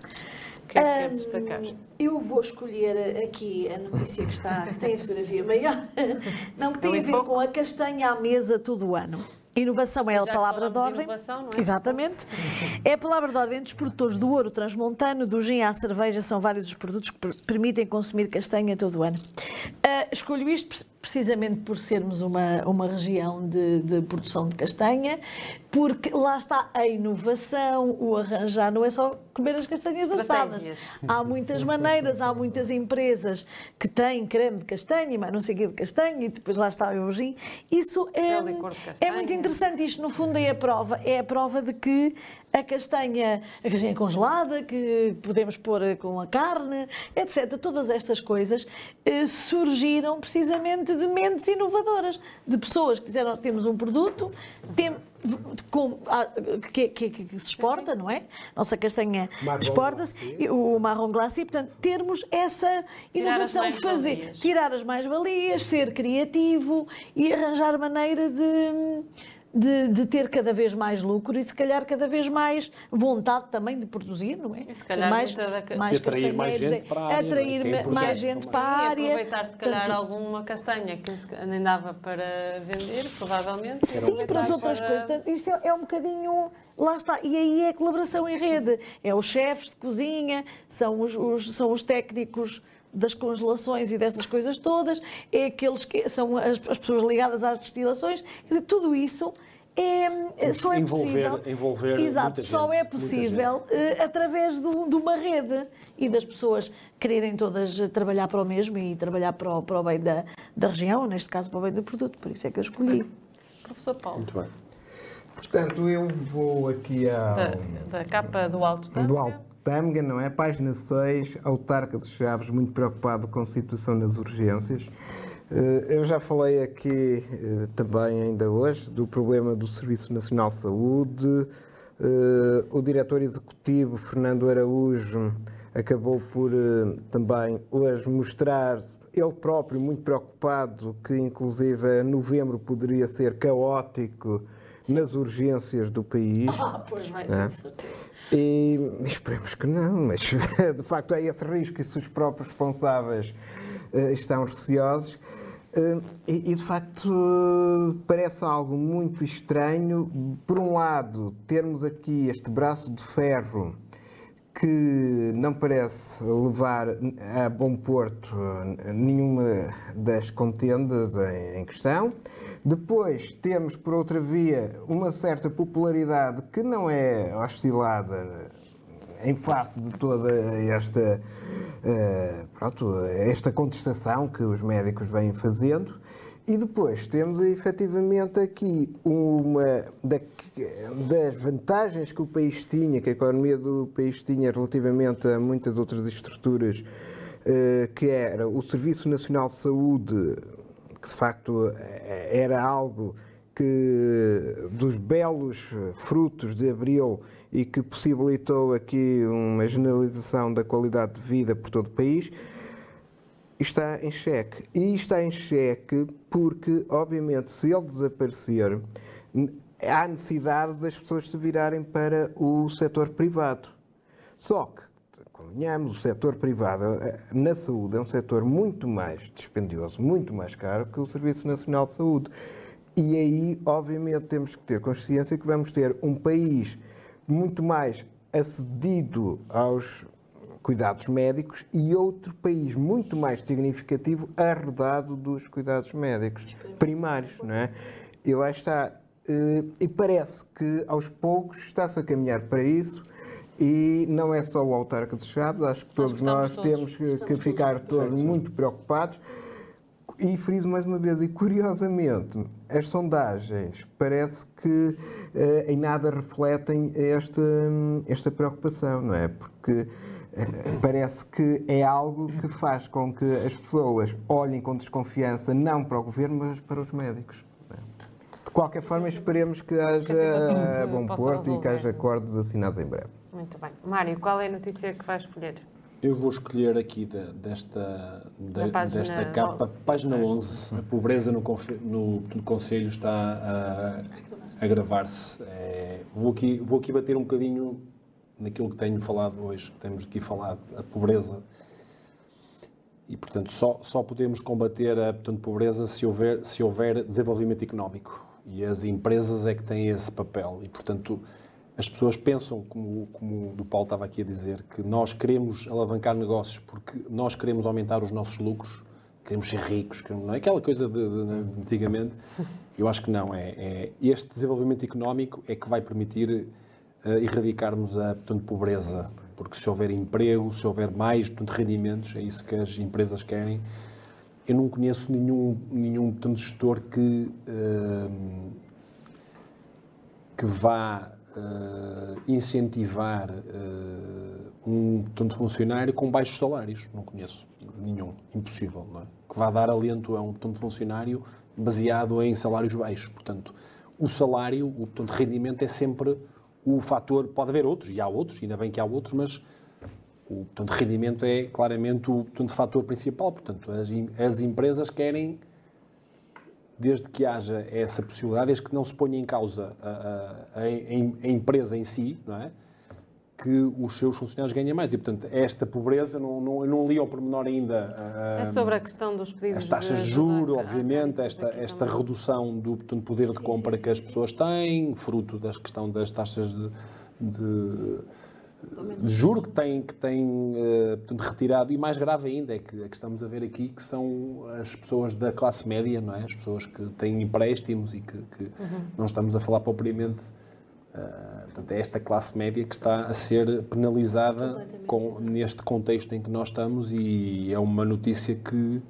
Speaker 1: que é que quer destacar?
Speaker 3: Eu vou escolher aqui a notícia que está, que tem a fotografia maior, não que tem a ver com a castanha à mesa todo o ano. Inovação é a palavra de ordem. Inovação, é? Exatamente. É a palavra de ordem dos produtores do ouro transmontano, do gin à cerveja, são vários os produtos que permitem consumir castanha todo o ano. Uh, escolho isto precisamente por sermos uma, uma região de, de, produção de castanha, porque lá está a inovação, o arranjar, não é só comer as castanhas assadas. Há muitas maneiras, há muitas empresas que têm creme de castanha, mas não sei o que de castanha, e depois lá está o gin. Isso é, é muito interessante. Isto, no fundo, é a prova. É a prova de que a castanha, a castanha congelada, que podemos pôr com a carne, etc. Todas estas coisas eh, surgiram precisamente de mentes inovadoras, de pessoas que disseram temos um produto, tem, com, que, que, que, se exporta, não é? Nossa castanha exporta-se, o marrom glacé, portanto, termos essa inovação, fazer, tirar as mais-valias, ser criativo e arranjar maneira de de, de, ter cada vez mais lucro e se calhar cada vez mais vontade também de produzir, não é?
Speaker 1: E se calhar mais,
Speaker 2: da... mais atrair mais gente para a área.
Speaker 3: Atrair é mais gente para a área.
Speaker 1: Aproveitar se calhar Tanto... alguma castanha que nem dava para vender, provavelmente.
Speaker 3: Sim, para as outras para... coisas. Isto é, é um bocadinho lá está. E aí é a colaboração em rede. É os chefes de cozinha, são os, os, são os técnicos das congelações e dessas coisas todas, é aqueles que são as, as pessoas ligadas às destilações, quer dizer, tudo isso é, só é
Speaker 2: envolver,
Speaker 3: possível.
Speaker 2: Envolver
Speaker 3: Exato, só
Speaker 2: gente,
Speaker 3: é possível uh, através do, de uma rede e das pessoas quererem todas trabalhar para o mesmo e trabalhar para o, para o bem da, da região, neste caso para o bem do produto. Por isso é que eu escolhi.
Speaker 1: Professor Paulo.
Speaker 4: Muito bem. Portanto, eu vou aqui ao...
Speaker 1: Da, da capa do Alto Tâmega.
Speaker 4: Do Alto Tâmega, não é? Página 6, autarca de Chaves, muito preocupado com a situação nas urgências. Eh, eu já falei aqui eh, também, ainda hoje, do problema do Serviço Nacional de Saúde, Uh, o diretor executivo, Fernando Araújo, acabou por também hoje mostrar ele próprio muito preocupado que, inclusive, novembro poderia ser caótico nas urgências do país.
Speaker 3: Ah, pois vai é? ser,
Speaker 4: E esperemos que não, mas de facto é esse risco e se os próprios responsáveis estão receosos. Uh, e, de facto parece algo muito estranho, por um lado, termos aqui este braço de ferro que não parece levar a bom porto nenhuma das contendas em questão. Depois temos, por outra via, uma certa popularidade que não é oscilada em face de toda esta, uh, pronto, esta contestação que os médicos vêm fazendo. E depois temos efetivamente aqui uma das vantagens que o país tinha, que a economia do país tinha relativamente a muitas outras estruturas, uh, que era o Serviço Nacional de Saúde, que de facto era algo que dos belos frutos de abril e que possibilitou aqui uma generalização da qualidade de vida por todo o país, está em xeque. E está em xeque porque, obviamente, se ele desaparecer, há necessidade das pessoas se virarem para o setor privado. Só que, convenhamos, o setor privado eh, na saúde é um setor muito mais dispendioso, muito mais caro que o Serviço Nacional de Saúde. E aí, obviamente, temos que ter consciência que vamos ter um país muito mais acedido aos cuidados médicos e outro país muito mais significativo arredado dos cuidados médicos primários, não é? E lá está. Eh, e parece que aos poucos está-se a caminhar para isso. E não é só o autarca de Chaves, acho que todos nós todos, temos que, que ficar todos muito preocupados e friso mais uma vez, e curiosamente, as sondagens parece que eh, em nada refletem esta, esta preocupação, não é? Porque eh, parece que é algo que faz com que as pessoas olhem com desconfiança não para o governo, mas para os médicos. É? De qualquer forma, esperemos que haja bom porto e que haja acordos assinados em breve.
Speaker 1: Muito bem. Mário, qual é a notícia que vai escolher?
Speaker 2: Eu vou escolher aqui de, desta, de, página, desta capa, página 11. A pobreza no, no, no Conselho está a, a agravar-se. É, vou, aqui, vou aqui bater um bocadinho naquilo que tenho falado hoje, que temos aqui falado, a pobreza. E, portanto, só, só podemos combater a portanto, pobreza se houver, se houver desenvolvimento económico. E as empresas é que têm esse papel. E, portanto, as pessoas pensam, como, como o Paulo estava aqui a dizer, que nós queremos alavancar negócios porque nós queremos aumentar os nossos lucros, queremos ser ricos, queremos, não é aquela coisa de, de, de antigamente. Eu acho que não. É, é, este desenvolvimento económico é que vai permitir uh, erradicarmos a portanto, pobreza, porque se houver emprego, se houver mais portanto, rendimentos, é isso que as empresas querem. Eu não conheço nenhum, nenhum portanto, gestor que, uh, que vá uh, incentivar uh, um tanto funcionário com baixos salários. Não conheço nenhum. Impossível, não é? Que vá dar alento a um tanto funcionário baseado em salários baixos. Portanto, o salário, o portanto, rendimento é sempre o fator. Pode haver outros, e há outros, ainda bem que há outros, mas o portanto, rendimento é claramente o portanto, fator principal. Portanto, as, as empresas querem desde que haja essa possibilidade, desde que não se ponha em causa a, a, a, empresa em si, não é? que os seus funcionários ganhem mais. E, portanto, esta pobreza, não, não, não li ao pormenor ainda...
Speaker 1: é sobre a questão dos pedidos
Speaker 2: As taxas de, juros, obviamente, esta, esta redução do portanto, poder de compra que as pessoas têm, fruto da questão das taxas de de juro que tem, que tem uh, portanto, retirado, e mais grave ainda é que, é que estamos a ver aqui que são as pessoas da classe média, não é? as pessoas que têm empréstimos e que, que uhum. não estamos a falar propriamente. Uh, portanto, é esta classe média que está a ser penalizada com, neste contexto em que nós estamos e é uma notícia que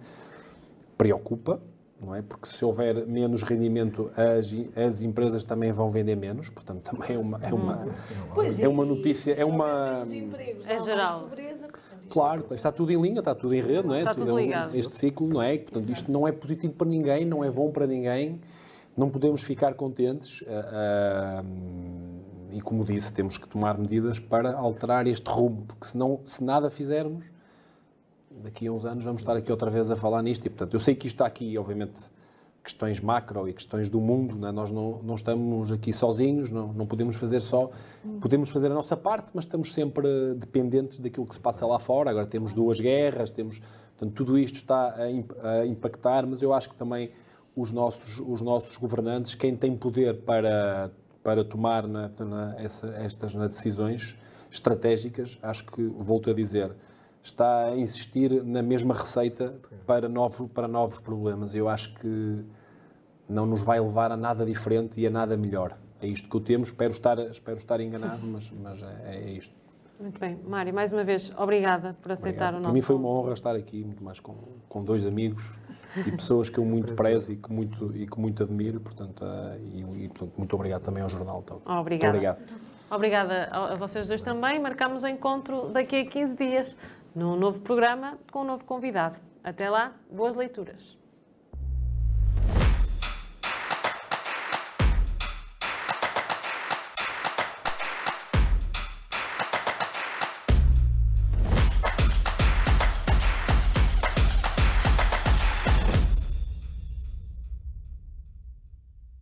Speaker 2: preocupa, não é? Porque se houver menos rendimento, as, as empresas também vão vender menos, portanto também é uma é uma
Speaker 3: pois
Speaker 2: é uma notícia, é uma
Speaker 1: é geral.
Speaker 2: Claro, está tudo em linha, está tudo em rede, não é?
Speaker 1: Está tudo ligado.
Speaker 2: Este ciclo, não é? Portanto, isto não é positivo para ninguém, não é bom para ninguém. Não podemos ficar contentes. Uh, uh, e como disse, temos que tomar medidas para alterar este rumo, porque senão, se nada fizermos, daqui a uns anos vamos estar aqui outra vez a falar nisto. E, portanto, eu sei que isto está aqui, obviamente, questões macro e questões do mundo, né? nós não, não, estamos aqui sozinhos, não, não podemos fazer só, podemos fazer a nossa parte, mas estamos sempre dependentes daquilo que se passa lá fora. Agora temos duas guerras, temos, portanto, tudo isto está a, a impactar, mas eu acho que também os nossos, os nossos governantes, quem tem poder para, para tomar na, na, essa, estas na decisões estratégicas, acho que, volto a dizer, está a insistir na mesma receita para, novo, para novos problemas. Eu acho que não nos vai levar a nada diferente e a nada melhor. É isto que eu temos, espero estar, espero estar enganado, mas, mas é, é isto.
Speaker 1: Muito bem. Mário, mais uma vez, obrigada por aceitar
Speaker 2: Obrigado.
Speaker 1: o nosso...
Speaker 2: Para mim foi uma honra estar aqui, muito mais com, com dois amigos e pessoas que eu muito prezo e que muito, e que muito admiro, portanto, uh, e, e, portanto, muito obrigado também ao jornal. Então.
Speaker 1: Obrigada.
Speaker 2: Muito obrigado.
Speaker 1: Obrigada a vocês dois também. Marcamos o encontro daqui a 15 dias num novo programa com um novo convidado. Até lá, boas leituras.